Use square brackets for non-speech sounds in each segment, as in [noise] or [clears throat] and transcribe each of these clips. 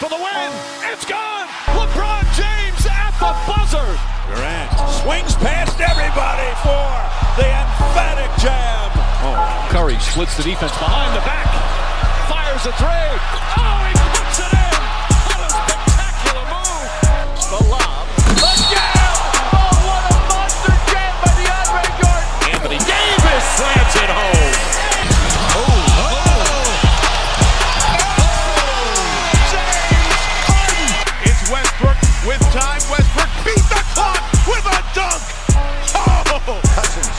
For the win. It's gone. LeBron James at the buzzer. Durant swings past everybody for the emphatic jam. Oh, Curry splits the defense behind the back. Fires a three. Oh, he puts it in. What a spectacular move. The lob. The jam. Oh, what a monster jam by DeAndre Jordan. Anthony Davis slams it home. With time. Westbrook beat the clock with a dunk. Oh, Cousins.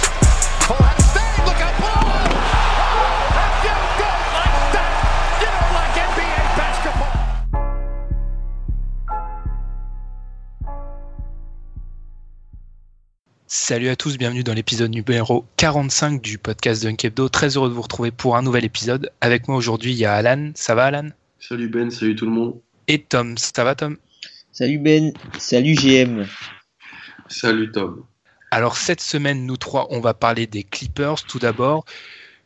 Full head of steam. Look out below. If you don't like that, you don't like NBA basketball. Salut à tous, bienvenue dans l'épisode numéro 45 du podcast Dunk Hebdo. Très heureux de vous retrouver pour un nouvel épisode. Avec moi aujourd'hui, il y a Alan. Ça va Alan? Salut Ben, salut tout le monde. Et Tom. Ça va Tom? Salut Ben, salut GM. Salut Tom. Alors cette semaine, nous trois, on va parler des Clippers. Tout d'abord,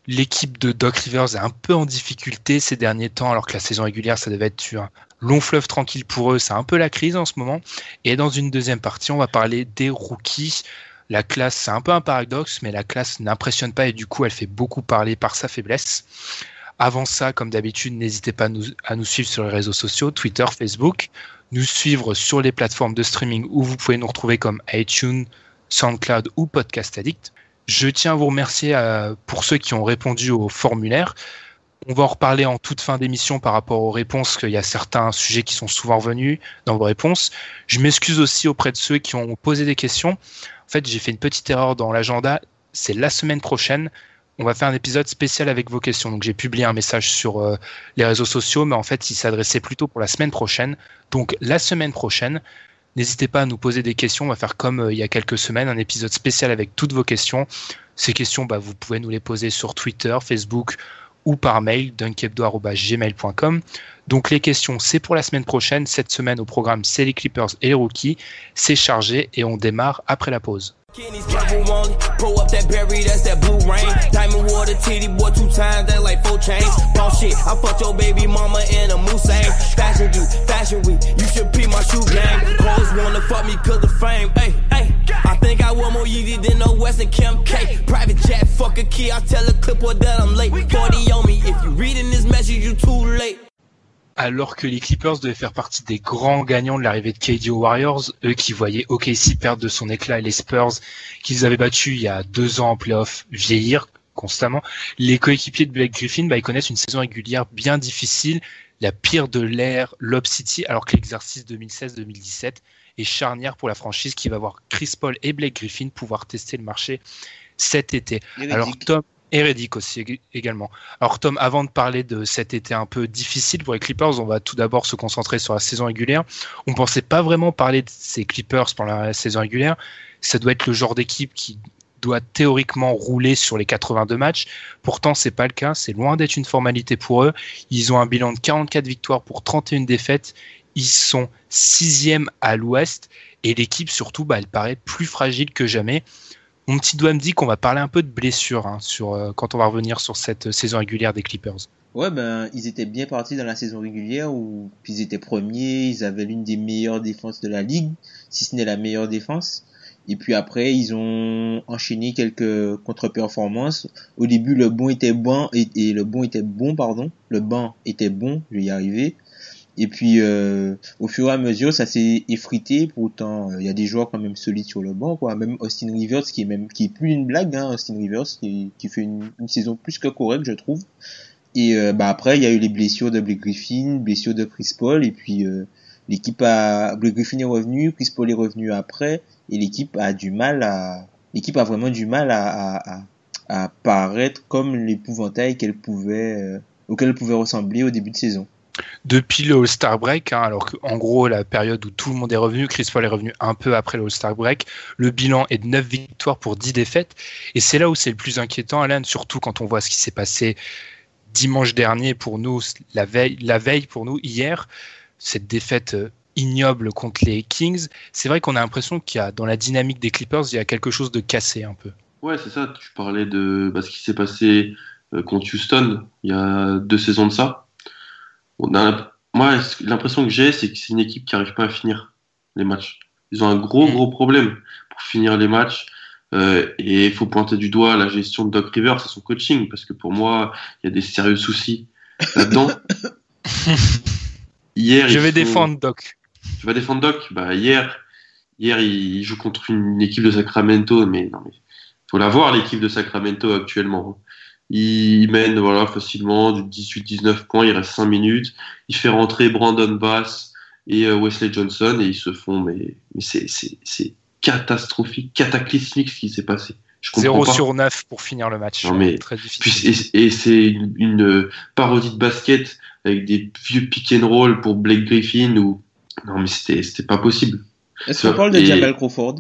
l'équipe de Doc Rivers est un peu en difficulté ces derniers temps, alors que la saison régulière, ça devait être sur un long fleuve tranquille pour eux. C'est un peu la crise en ce moment. Et dans une deuxième partie, on va parler des rookies. La classe, c'est un peu un paradoxe, mais la classe n'impressionne pas et du coup, elle fait beaucoup parler par sa faiblesse. Avant ça, comme d'habitude, n'hésitez pas à nous, à nous suivre sur les réseaux sociaux, Twitter, Facebook, nous suivre sur les plateformes de streaming où vous pouvez nous retrouver comme iTunes, SoundCloud ou Podcast Addict. Je tiens à vous remercier euh, pour ceux qui ont répondu au formulaire. On va en reparler en toute fin d'émission par rapport aux réponses, qu'il y a certains sujets qui sont souvent revenus dans vos réponses. Je m'excuse aussi auprès de ceux qui ont posé des questions. En fait, j'ai fait une petite erreur dans l'agenda. C'est la semaine prochaine. On va faire un épisode spécial avec vos questions. Donc, j'ai publié un message sur euh, les réseaux sociaux, mais en fait, il s'adressait plutôt pour la semaine prochaine. Donc, la semaine prochaine, n'hésitez pas à nous poser des questions. On va faire comme euh, il y a quelques semaines, un épisode spécial avec toutes vos questions. Ces questions, bah, vous pouvez nous les poser sur Twitter, Facebook ou par mail, dunkebdo.gmail.com. Donc les questions, c'est pour la semaine prochaine. Cette semaine, au programme, c'est les Clippers et les rookies. C'est chargé et on démarre après la pause. Kenny's purple only. Pull up that berry, that's that blue rain. Diamond water titty, boy, two times, that like four chains. Ball shit, I fucked your baby mama in a Mulsanne. Fashion week, fashion week, you should be my shoe game. Hoes wanna fuck me cause of fame, hey, hey. I think I want more Yeezy than no Western Kim K. Private jet, fuck a key, I tell a clipboard that I'm late. 40 on me, if you reading this message, you too late. Alors que les Clippers devaient faire partie des grands gagnants de l'arrivée de KD aux Warriors, eux qui voyaient OKC perdre de son éclat et les Spurs qu'ils avaient battus il y a deux ans en playoff vieillir constamment, les coéquipiers de Blake Griffin, bah, ils connaissent une saison régulière bien difficile, la pire de l'ère Lob City, alors que l'exercice 2016-2017 est charnière pour la franchise qui va voir Chris Paul et Blake Griffin pouvoir tester le marché cet été. Alors Tom, Reddick aussi ég- également. Alors Tom, avant de parler de cet été un peu difficile pour les Clippers, on va tout d'abord se concentrer sur la saison régulière. On pensait pas vraiment parler de ces Clippers pendant la saison régulière. Ça doit être le genre d'équipe qui doit théoriquement rouler sur les 82 matchs. Pourtant, c'est pas le cas. C'est loin d'être une formalité pour eux. Ils ont un bilan de 44 victoires pour 31 défaites. Ils sont sixième à l'ouest et l'équipe surtout, bah, elle paraît plus fragile que jamais. Mon petit doigt me dit qu'on va parler un peu de blessures hein, sur, euh, quand on va revenir sur cette saison régulière des Clippers. Ouais, ben, ils étaient bien partis dans la saison régulière où ils étaient premiers, ils avaient l'une des meilleures défenses de la ligue, si ce n'est la meilleure défense. Et puis après, ils ont enchaîné quelques contre-performances. Au début, le bon était bon et, et le bon était bon, pardon. Le banc était bon, je vais y arriver. Et puis, euh, au fur et à mesure, ça s'est effrité. Pourtant, il y a des joueurs quand même solides sur le banc, quoi. Même Austin Rivers, qui est même, qui est plus une blague, hein, Austin Rivers, qui, qui fait une, une, saison plus que correcte, je trouve. Et euh, bah après, il y a eu les blessures de Blake Griffin, blessures de Chris Paul, et puis euh, l'équipe a, Blake Griffin est revenu, Chris Paul est revenu après, et l'équipe a du mal à, l'équipe a vraiment du mal à, à, à, à paraître comme l'épouvantail qu'elle pouvait, euh, auquel elle pouvait ressembler au début de saison depuis le All-Star Break, hein, alors qu'en gros, la période où tout le monde est revenu, Chris Paul est revenu un peu après le All-Star Break, le bilan est de 9 victoires pour 10 défaites. Et c'est là où c'est le plus inquiétant, Alan, surtout quand on voit ce qui s'est passé dimanche dernier pour nous, la veille, la veille pour nous, hier, cette défaite euh, ignoble contre les Kings. C'est vrai qu'on a l'impression qu'il y a, dans la dynamique des Clippers, il y a quelque chose de cassé un peu. Ouais, c'est ça. Tu parlais de bah, ce qui s'est passé euh, contre Houston il y a deux saisons de ça on a, moi, l'impression que j'ai, c'est que c'est une équipe qui n'arrive pas à finir les matchs. Ils ont un gros, gros problème pour finir les matchs. Euh, et il faut pointer du doigt la gestion de Doc Rivers et son coaching, parce que pour moi, il y a des sérieux soucis là-dedans. [laughs] hier, je vais défendre Doc. Tu vas défendre Doc? Bah, Hier, hier, il joue contre une équipe de Sacramento, mais non, mais faut la voir, l'équipe de Sacramento actuellement. Il mène voilà, facilement du 18-19 points, il reste 5 minutes. Il fait rentrer Brandon Bass et euh, Wesley Johnson et ils se font, mais, mais c'est catastrophique, cataclysmique ce qui s'est passé. 0 sur 9 pour finir le match. Non, mais, très difficile. et, c'est une, une, parodie de basket avec des vieux pick and roll pour Blake Griffin ou non mais c'était pas possible. Est-ce qu'on parle de Jamal Crawford?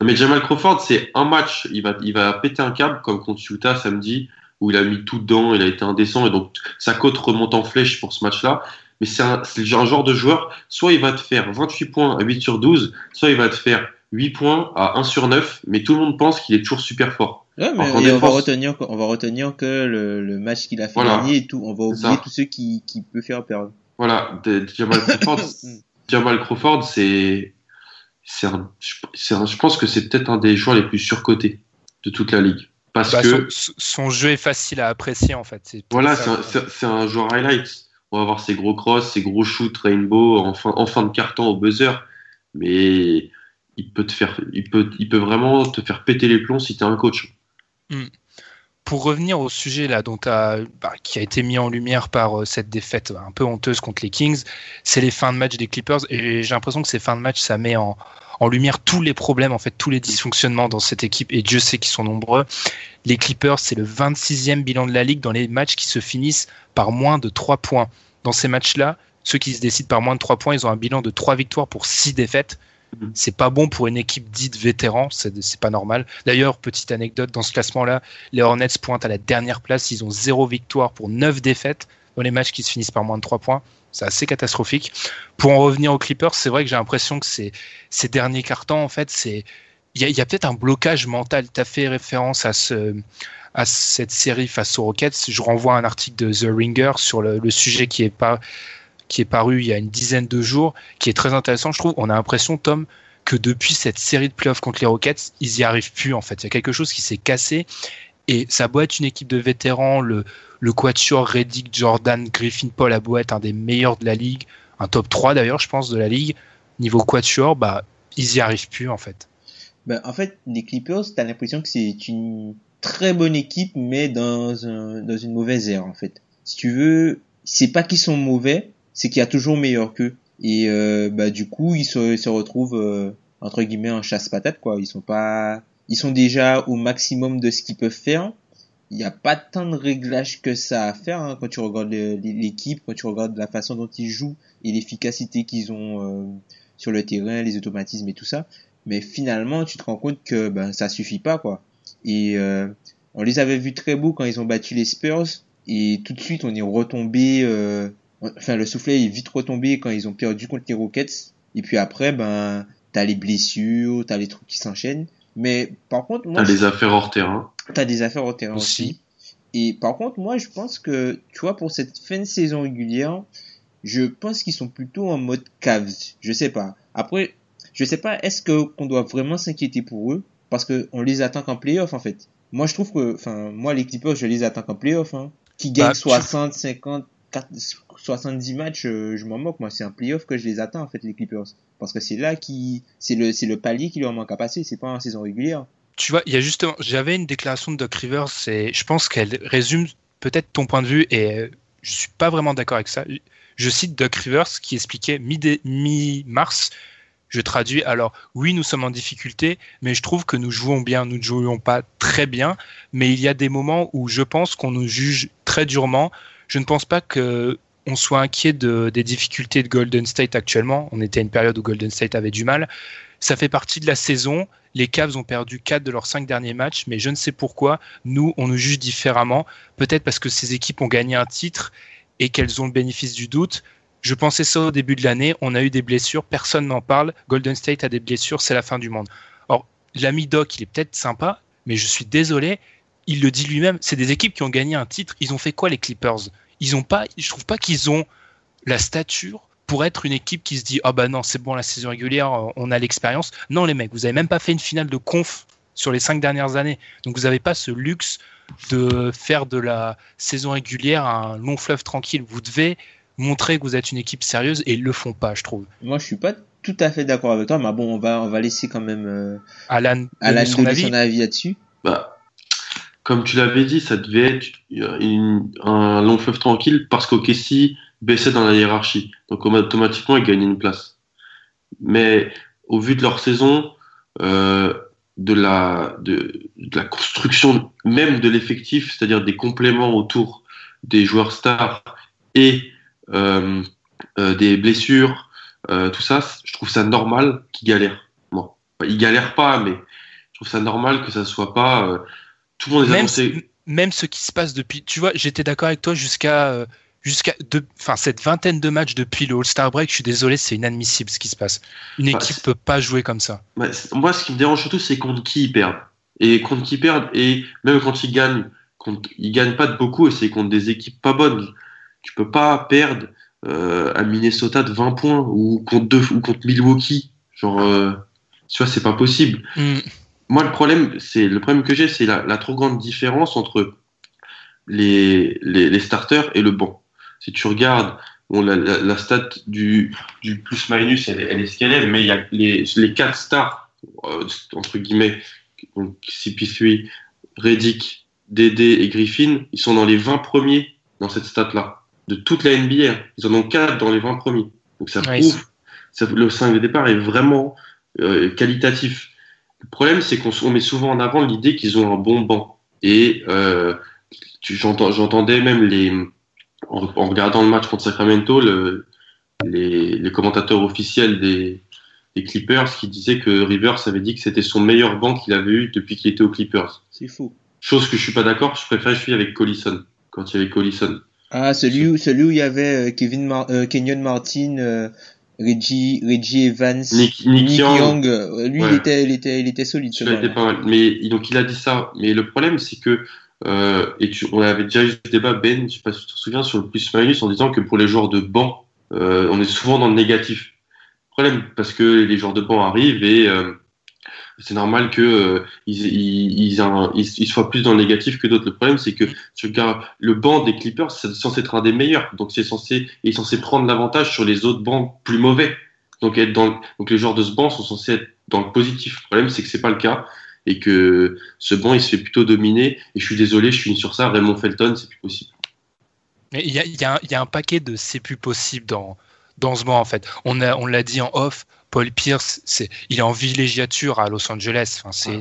Non mais Jamal Crawford c'est un match, il va il va péter un câble comme contre Utah samedi où il a mis tout dedans, il a été indécent, et donc sa cote remonte en flèche pour ce match-là. Mais c'est un, un, genre de joueur, soit il va te faire 28 points à 8 sur 12, soit il va te faire 8 points à 1 sur 9, mais tout le monde pense qu'il est toujours super fort. Ouais, mais on, va retenir, on va retenir que le, le match qu'il a fait gagner et tout, on va oublier tous ceux qui, qui peut faire perdre. Voilà, Jamal Crawford, [laughs] Jamal Crawford, c'est, c'est un, je pense que c'est peut-être un des joueurs les plus surcotés de toute la ligue. Parce bah, que son, jeu est facile à apprécier en fait. Voilà, c'est un, un, joueur highlight. On va voir ses gros crosses, ses gros shoots rainbow en fin, en fin de carton au buzzer, mais il peut te faire, il peut, il peut vraiment te faire péter les plombs si tu es un coach. Hmm. Pour revenir au sujet là dont bah, qui a été mis en lumière par euh, cette défaite un peu honteuse contre les Kings, c'est les fins de match des Clippers et j'ai l'impression que ces fins de match ça met en, en lumière tous les problèmes, en fait, tous les dysfonctionnements dans cette équipe, et Dieu sait qu'ils sont nombreux. Les Clippers, c'est le 26e bilan de la ligue dans les matchs qui se finissent par moins de 3 points. Dans ces matchs-là, ceux qui se décident par moins de 3 points, ils ont un bilan de 3 victoires pour 6 défaites. Mhm. C'est pas bon pour une équipe dite vétéran, c'est pas normal. D'ailleurs, petite anecdote, dans ce classement-là, les Hornets pointent à la dernière place, ils ont 0 victoire pour 9 défaites dans les matchs qui se finissent par moins de 3 points. C'est assez catastrophique. Pour en revenir aux Clippers, c'est vrai que j'ai l'impression que c'est ces derniers cartons, en fait, c'est il y a, peut-être un blocage mental. Tu as fait référence à ce à cette série face aux Rockets. Je renvoie un article de The Ringer sur le, sujet qui est pas qui est paru il y a une dizaine de jours, qui est très intéressant, je trouve. On a l'impression, Tom, que depuis cette série de playoffs contre les Rockets, ils y arrivent plus en fait. Il y a quelque chose qui s'est cassé et ça doit être une équipe de vétérans, le, le quatuor Reddick, Jordan, Griffin, Paul beau être un des meilleurs de la ligue, un top 3 d'ailleurs, je pense, de la ligue. Niveau quatuor, bah, ils y arrivent plus en fait. Ben, en fait, les Clippers, t'as l'impression que c'est une très bonne équipe, mais dans, un, dans une mauvaise ère en fait. Si tu veux, c'est pas qu'ils sont mauvais, c'est qu'il y a toujours meilleur qu'eux. Et euh, bah du coup, ils se, se retrouvent euh, entre guillemets en chasse patate quoi. Ils sont pas, ils sont déjà au maximum de ce qu'ils peuvent faire, il n'y a pas tant de réglages que ça à faire hein, quand tu regardes l'équipe, quand tu regardes la façon dont ils jouent et l'efficacité qu'ils ont euh, sur le terrain, les automatismes et tout ça. Mais finalement, tu te rends compte que ben ça suffit pas quoi. Et euh, on les avait vus très beaux quand ils ont battu les Spurs et tout de suite on est retombé. Enfin, le soufflet est vite retombé quand ils ont perdu contre les Rockets. Et puis après, ben t'as les blessures, t'as les trucs qui s'enchaînent. Mais par contre, moi. T'as des affaires hors terrain. T'as des affaires hors terrain aussi. Et par contre, moi, je pense que, tu vois, pour cette fin de saison régulière, je pense qu'ils sont plutôt en mode Cavs. Je sais pas. Après, je sais pas, est-ce que qu'on doit vraiment s'inquiéter pour eux? Parce que on les attend qu'en playoff, en fait. Moi, je trouve que, enfin, moi, les Clippers, je les attends qu'en playoff, hein. Qui gagnent 60, bah, 50. 4 70 matchs, euh, je m'en moque. Moi, c'est un playoff que je les attends, en fait, les Clippers. Parce que c'est là qui, c'est le, le palier qui leur manque à passer. C'est pas en saison régulière. Tu vois, il y a justement, j'avais une déclaration de Doc Rivers et je pense qu'elle résume peut-être ton point de vue et euh, je suis pas vraiment d'accord avec ça. Je cite Doc Rivers qui expliquait mi-mars. Je traduis alors, oui, nous sommes en difficulté, mais je trouve que nous jouons bien. Nous ne jouons pas très bien, mais il y a des moments où je pense qu'on nous juge très durement. Je ne pense pas que on soit inquiet de, des difficultés de Golden State actuellement. On était à une période où Golden State avait du mal. Ça fait partie de la saison. Les Cavs ont perdu 4 de leurs 5 derniers matchs, mais je ne sais pourquoi. Nous, on nous juge différemment. Peut-être parce que ces équipes ont gagné un titre et qu'elles ont le bénéfice du doute. Je pensais ça au début de l'année. On a eu des blessures. Personne n'en parle. Golden State a des blessures. C'est la fin du monde. Or, l'ami Doc, il est peut-être sympa, mais je suis désolé. Il le dit lui-même. C'est des équipes qui ont gagné un titre. Ils ont fait quoi, les Clippers? Ils ont pas, je trouve pas qu'ils ont la stature pour être une équipe qui se dit ah bah non c'est bon la saison régulière on a l'expérience non les mecs vous avez même pas fait une finale de conf sur les cinq dernières années donc vous n'avez pas ce luxe de faire de la saison régulière un long fleuve tranquille vous devez montrer que vous êtes une équipe sérieuse et ils le font pas je trouve Moi, je suis pas tout à fait d'accord avec toi, mais bon, on va, on va laisser quand même euh, Alan, Alan donner son avis son avis là-dessus. Bah, comme tu l'avais dit, ça devait être une- un long fleuve tranquille parce qu'OKC baissait dans la hiérarchie. Donc automatiquement, ils gagnaient une place. Mais au vu de leur saison, euh, de, la, construction même de l'effectif, c'est-à-dire des compléments autour des joueurs stars et euh, euh, des blessures, euh, tout ça, je trouve ça normal qu'ils galèrent. Bon, ils galèrent pas, mais je trouve ça normal que ça soit pas. Tout le monde est même, annoncé. même ce qui se passe depuis tu vois j'étais d'accord avec toi jusqu'à euh, jusqu'à enfin cette vingtaine de matchs depuis le All-Star break je suis désolé c'est inadmissible ce qui se passe une Bah, équipe c'est- peut pas jouer comme ça c'est- moi, ce qui me dérange surtout, c'est contre qui ils perdent. Et contre qui ils perdent, et même quand ils gagnent, contre, ils gagnent pas de beaucoup, et c'est contre des équipes pas bonnes. Tu peux pas perdre euh, à Minnesota de 20 points, ou contre, deux, ou contre Milwaukee. Genre, euh, tu vois, c'est pas possible. Hmm. Moi, le problème, c'est le problème que j'ai, c'est la, la trop grande différence entre les, les, les starters et le banc. Si tu regardes bon, la, la, la stat du, du plus-minus, elle, est- elle est ce qu'elle est, mais il y a les, les quatre stars, euh, entre guillemets, donc CP3, Reddick, Dédé et Griffin, ils sont dans les 20 premiers dans cette stat-là. De toute la NBA, ils en ont quatre dans les 20 premiers. Donc ça prouve, ça, le 5 de départ est vraiment euh, qualitatif. Le problème, c'est qu'on met souvent en avant l'idée qu'ils ont un bon banc. Et euh, j'entendais même les, en, en regardant le match contre Sacramento, le, les, les commentateurs officiels des, des Clippers qui disaient que Rivers avait dit que c'était son meilleur banc qu'il avait eu depuis qu'il était aux Clippers. C'est faux. Chose que je suis pas d'accord, je préfère celui avec Collison, quand il y avait Collison. Ah, celui où, celui où il y avait euh, Kevin Mar euh, Kenyon Martin, euh, Reggie, Reggie Evans, Nick- Nick Young. euh, lui, il était, il était, il était solide. Celui-là était pas mal. Mais donc il a dit ça. Mais le problème, c'est que euh, et tu, on avait déjà eu ce débat, Ben, je sais pas si tu te souviens, sur le plus-minus, en disant que pour les joueurs de banc, euh, on est souvent dans le négatif. Problème parce que les joueurs de banc arrivent et euh, c'est normal que euh, ils, ils, ils, un- ils- ils soient plus dans le négatif que d'autres. Le problème, c'est que tu regardes le banc des Clippers, c'est censé être un des meilleurs, donc c'est censé il est censé prendre l'avantage sur les autres bancs plus mauvais. Donc être dans le- donc les joueurs de ce banc sont censés être dans le positif. Le problème, c'est que c'est pas le cas et que ce banc il se fait plutôt dominer. Et je suis désolé, je finis sur ça. Raymond Felton, c'est plus possible. Mais il y a, il y a un- il y a un paquet de c'est plus possible dans, dans ce banc en fait. On a- on l'a dit en off, Paul Pierce, c'est, il est en villégiature à Los Angeles. Enfin,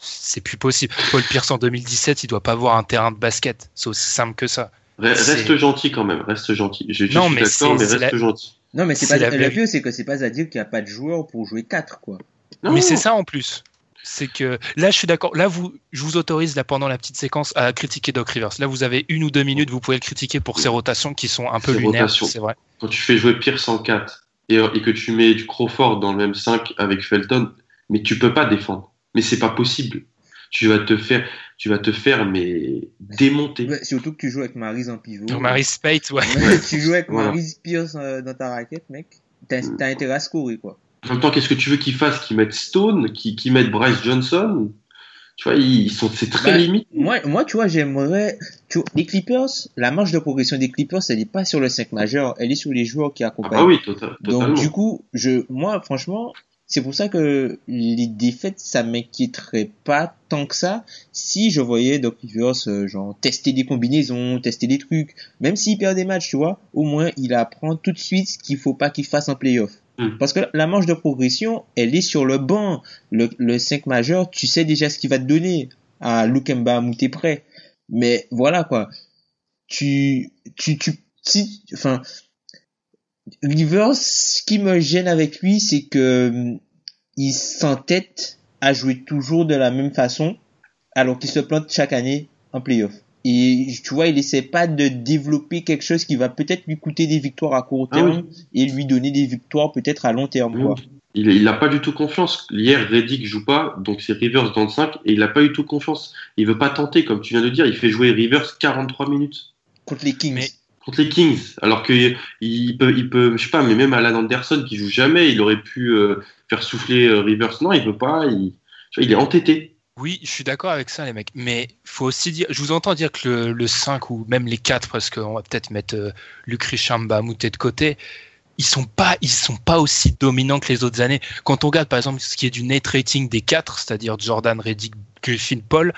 c'est, plus possible. Paul Pierce en 2017, il doit pas avoir un terrain de basket. C'est aussi simple que ça. Reste gentil quand même, reste gentil. Je, je Non, suis mais d'accord, c'est- mais c'est reste la- gentil. Non, mais c'est C'est pas, la le vieux, c'est que c'est pas à dire qu'il n'y a pas de joueurs pour jouer 4, quoi. Non, Mais c'est ça en plus. C'est que là, je suis d'accord. Là, vous, je vous autorise là pendant la petite séquence à critiquer Doc Rivers. Là, vous avez une ou deux minutes. Vous pouvez le critiquer pour ses rotations qui sont un peu Ses lunaires. rotations. C'est vrai. Quand tu fais jouer Pierce en 4 et, et que tu mets du Crawford dans le même 5 avec Felton, mais tu peux pas défendre. Mais c'est pas possible. Tu vas te faire, tu vas te faire mais démonter. Ouais, surtout que tu joues avec Maris en pivot. Donc, Marie Spate, ouais. Ouais, tu joues avec Voilà. Maris Pierce euh, dans ta raquette, mec. T'as t'as intérêt à scorer, quoi. En même temps, qu'est-ce que tu veux qu'ils fassent Qu'ils mettent Stone? Qu'ils qu'ils mettent Bryce Johnson? Tu vois, ils sont, c'est très Bah, limite. Moi, moi, tu vois, j'aimerais. tu vois, Les Clippers, la marge de progression des Clippers, elle n'est pas sur le 5 majeur, elle est sur les joueurs qui Ah accompagnent. bah oui, tota- totalement. Donc, du coup, je, moi, franchement, c'est pour ça que les défaites, ça m'inquiéterait pas tant que ça si je voyais Doc Rivers, euh, genre, tester des combinaisons, tester des trucs. Même s'il perd des matchs, tu vois, au moins, il apprend tout de suite ce qu'il faut pas qu'il fasse en playoff. Mm. Parce que la marge de progression, elle est sur le banc. Le, le 5 majeur, tu sais déjà ce qu'il va te donner. À Lukemba, où t'es prêt. Mais voilà, quoi. Tu, tu, tu, si, enfin, Rivers, ce qui me gêne avec lui, c'est que hum, il s'entête à jouer toujours de la même façon, alors qu'il se plante chaque année en playoff. Et tu vois, il essaie pas de développer quelque chose qui va peut-être lui coûter des victoires à court Ah terme et lui donner des victoires peut-être à long terme, quoi. Il, il a pas du tout confiance. Hier, Reddick joue pas, donc c'est Rivers dans le 5, et il a pas du tout confiance. Il veut pas tenter, comme tu viens de dire, il fait jouer Rivers 43 minutes Contre les Kings. Mais- contre les Kings, alors que il peut, il peut, je sais pas, mais même Alan Anderson qui joue jamais, il aurait pu euh, faire souffler euh, Rivers. Non, il veut pas. Il est entêté. Oui, je suis d'accord avec ça, les mecs. Mais faut aussi dire, je vous entends dire que le, le 5 ou même les 4, parce qu'on va peut-être mettre euh, Luc Richard Moutet de côté, ils sont pas, ils sont pas aussi dominants que les autres années. Quand on regarde, par exemple, ce qui est du net rating des 4, c'est-à-dire Jordan, Reddick, Griffin, Paul,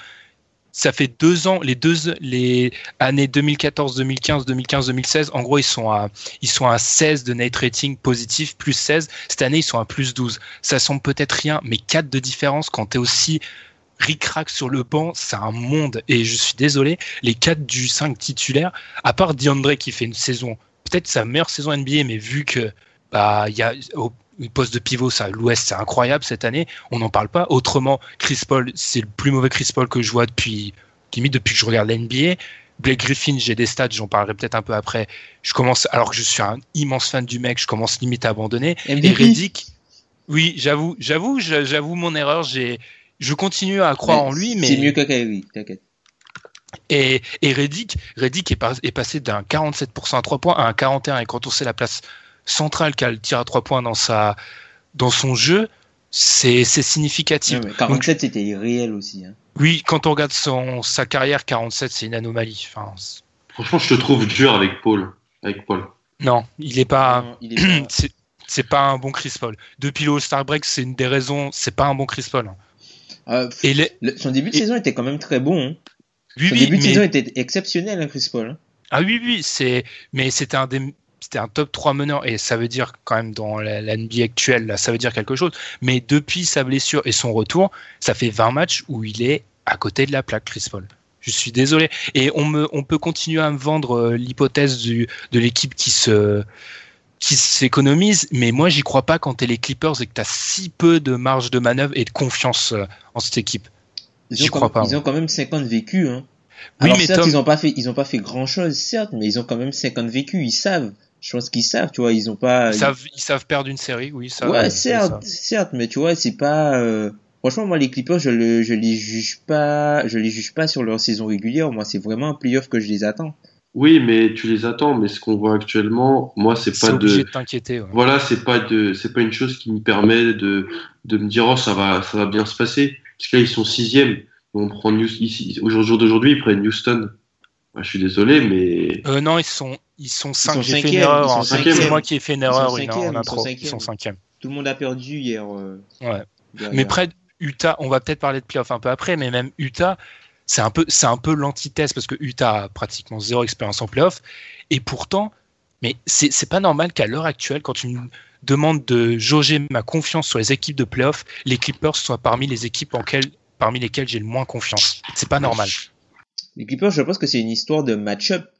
ça fait deux ans, les deux, les années 2014, 2015, 2015, 2016, en gros, ils sont à, ils sont à 16 de net rating positif, plus 16. Cette année, ils sont à plus 12. Ça semble peut-être rien, mais 4 de différence quand tu es aussi ric-rac sur le banc, c'est un monde. Et je suis désolé, les 4 du 5 titulaires, à part DeAndre qui fait une saison, peut-être sa meilleure saison NBA, mais vu que bah y a au poste de pivot, ça, l'Ouest, c'est incroyable cette année. On n'en parle pas. Autrement, Chris Paul, c'est le plus mauvais Chris Paul que je vois depuis limite depuis que je regarde l'NBA. Blake Griffin, j'ai des stats, j'en parlerai peut-être un peu après. Je commence, alors que je suis un immense fan du mec, je commence limite à abandonner. Et. Reddick, oui, j'avoue, j'avoue, j'avoue mon erreur. J'ai, je continue à croire en lui, mais C'est mieux que Kyrie, t'inquiète. et, et Reddick, Reddick est, pas- est passé d'un 47% à 3 points à un 41. Et quand on sait la place centrale qu'a le tir à 3 points dans, sa, dans son jeu, c'est c'est significatif. Ouais, mais Donc, 47, c'était irréel aussi. Hein. oui, quand on regarde son, sa carrière, 47, c'est une anomalie. Enfin, c'est- Franchement, je te trouve dur avec Paul. Avec Paul. non, il est pas. Non, il est pas- [clears throat] c'est c'est pas un bon Chris Paul. Depuis le All-Star Break, c'est une des raisons. C'est pas un bon Chris Paul. Pff, Et les, le- son début de et- saison était quand même très bon. Hein. oui, Son oui, début de mais- saison était exceptionnel, hein, Chris Paul. hein. Ah oui, oui, c'est, mais c'était un des, c'était un top 3 meneur et ça veut dire quand même dans la, la NBA actuelle, là, ça veut dire quelque chose. Mais depuis sa blessure et son retour, ça fait 20 matchs où il est à côté de la plaque, Chris Paul. Je suis désolé. Et on me, on peut continuer à me vendre euh, l'hypothèse du, de l'équipe qui se, qui s'économise, mais moi j'y crois pas quand t'es les Clippers et que t'as si peu de marge de manœuvre et de confiance euh, en cette équipe. J'y crois pas, ils ont quand même 50 vécus. Hein. Oui, Alors mais certes, Tom- ils ont pas fait, ils ont pas fait grand chose, certes, mais ils ont quand même 50 vécus. Ils savent. Je pense qu'ils savent, tu vois. Ils ont pas. Ils savent, ils savent perdre une série, oui, ça. ouais, c'est certes, certes, mais tu vois, c'est pas. euh, Franchement, moi, les Clippers, je le, je les juge pas, je les juge pas sur leur saison régulière. Moi, c'est vraiment un playoff que je les attends. Oui, mais tu les attends. Mais ce qu'on voit actuellement, moi, c'est C'est pas obligé de. de t'inquiéter. ouais. Voilà, c'est pas de, c'est pas une chose qui me permet de, de me dire oh ça va, ça va bien se passer. Parce que là ils sont sixième. On prend New, ici, au jour d'aujourd'hui ils prennent Houston. Ouais, je suis désolé, mais Euh, non, ils sont, ils sont 5. sont J'ai fait une erreur. ils sont hein. C'est moi qui ai fait une Ils sont erreur en ils sont intro. Ils cinquièmes. sont cinquièmes. Tout le monde a perdu hier. euh, Ouais. derrière. Mais près de Utah, on va peut-être parler de playoff un peu après, mais même Utah, c'est un peu, c'est un l'antithèse parce que Utah a pratiquement zéro expérience en playoff. Et pourtant, mais c'est c'est pas normal qu'à l'heure actuelle, quand tu me demandes de jauger ma confiance sur les équipes de playoff, les Clippers soient parmi les équipes en quel- parmi lesquelles j'ai le moins confiance. C'est pas normal. Les Clippers, je pense que c'est une histoire de match-up.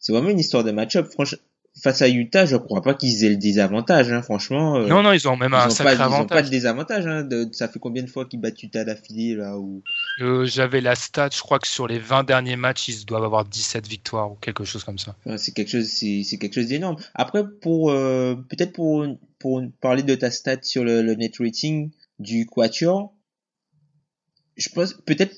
C'est vraiment une histoire de match-up. Franchement, face à Utah, je crois pas qu'ils aient le désavantage. Hein. Franchement, euh, Non, non, ils ont même ils un ont sacré pas, ils ont pas avantage. de désavantage. Hein. De- ça fait combien de fois qu'ils battent Utah d'affilée là ou Euh, J'avais la stat, je crois que sur les 20 derniers matchs, ils doivent avoir 17 victoires ou quelque chose comme ça. Enfin, c'est quelque chose, c'est c'est quelque chose d'énorme. Après, pour euh, peut-être pour pour parler de ta stat sur le, le net rating du Quatuor, je pense peut-être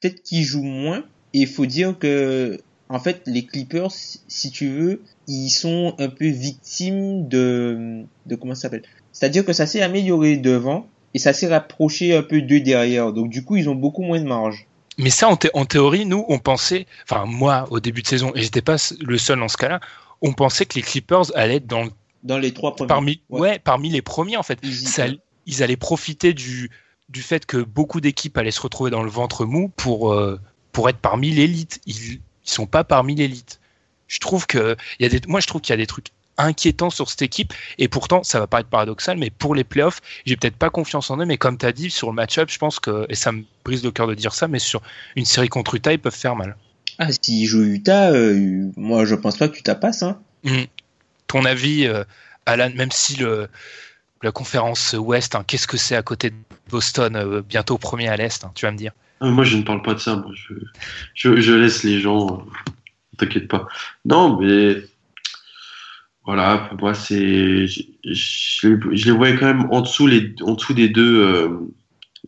peut-être qu'ils jouent moins. Et il faut dire que en fait, les Clippers, si tu veux, ils sont un peu victimes de de comment ça s'appelle? C'est-à-dire que ça s'est amélioré devant, et ça s'est rapproché un peu d'eux derrière. Donc du coup, ils ont beaucoup moins de marge. Mais ça, en, en, théorie, nous, on pensait, enfin moi, au début de saison, et j'étais pas le seul dans ce cas-là, on pensait que les Clippers allaient être dans, dans les trois premiers. Parmi, ouais. parmi les premiers en fait. Ça, ils allaient profiter du, du fait que beaucoup d'équipes allaient se retrouver dans le ventre mou pour, euh, pour être parmi l'élite. Ils, ils sont pas parmi l'élite. Je trouve que, y a des, moi, je trouve qu'il y a des trucs inquiétants sur cette équipe. Et pourtant, ça va paraître paradoxal, mais pour les playoffs, j'ai peut-être pas confiance en eux. Mais comme tu as dit, sur le match-up, je pense que, et ça me brise le cœur de dire ça, mais sur une série contre Utah, ils peuvent faire mal. Ah, s'ils jouent Utah, euh, moi, je pense pas que Utah passe. Hein. Mmh. Ton avis, euh, Alan, même si le, la conférence Ouest, hein, qu'est-ce que c'est à côté de Boston, euh, bientôt premier à l'Est, hein, tu vas me dire? Moi, je ne parle pas de ça. Moi. Je, je, je laisse les gens. T'inquiète pas. Non, mais voilà, pour moi, c'est, je, les voyais quand même en dessous, les, en dessous des deux, euh,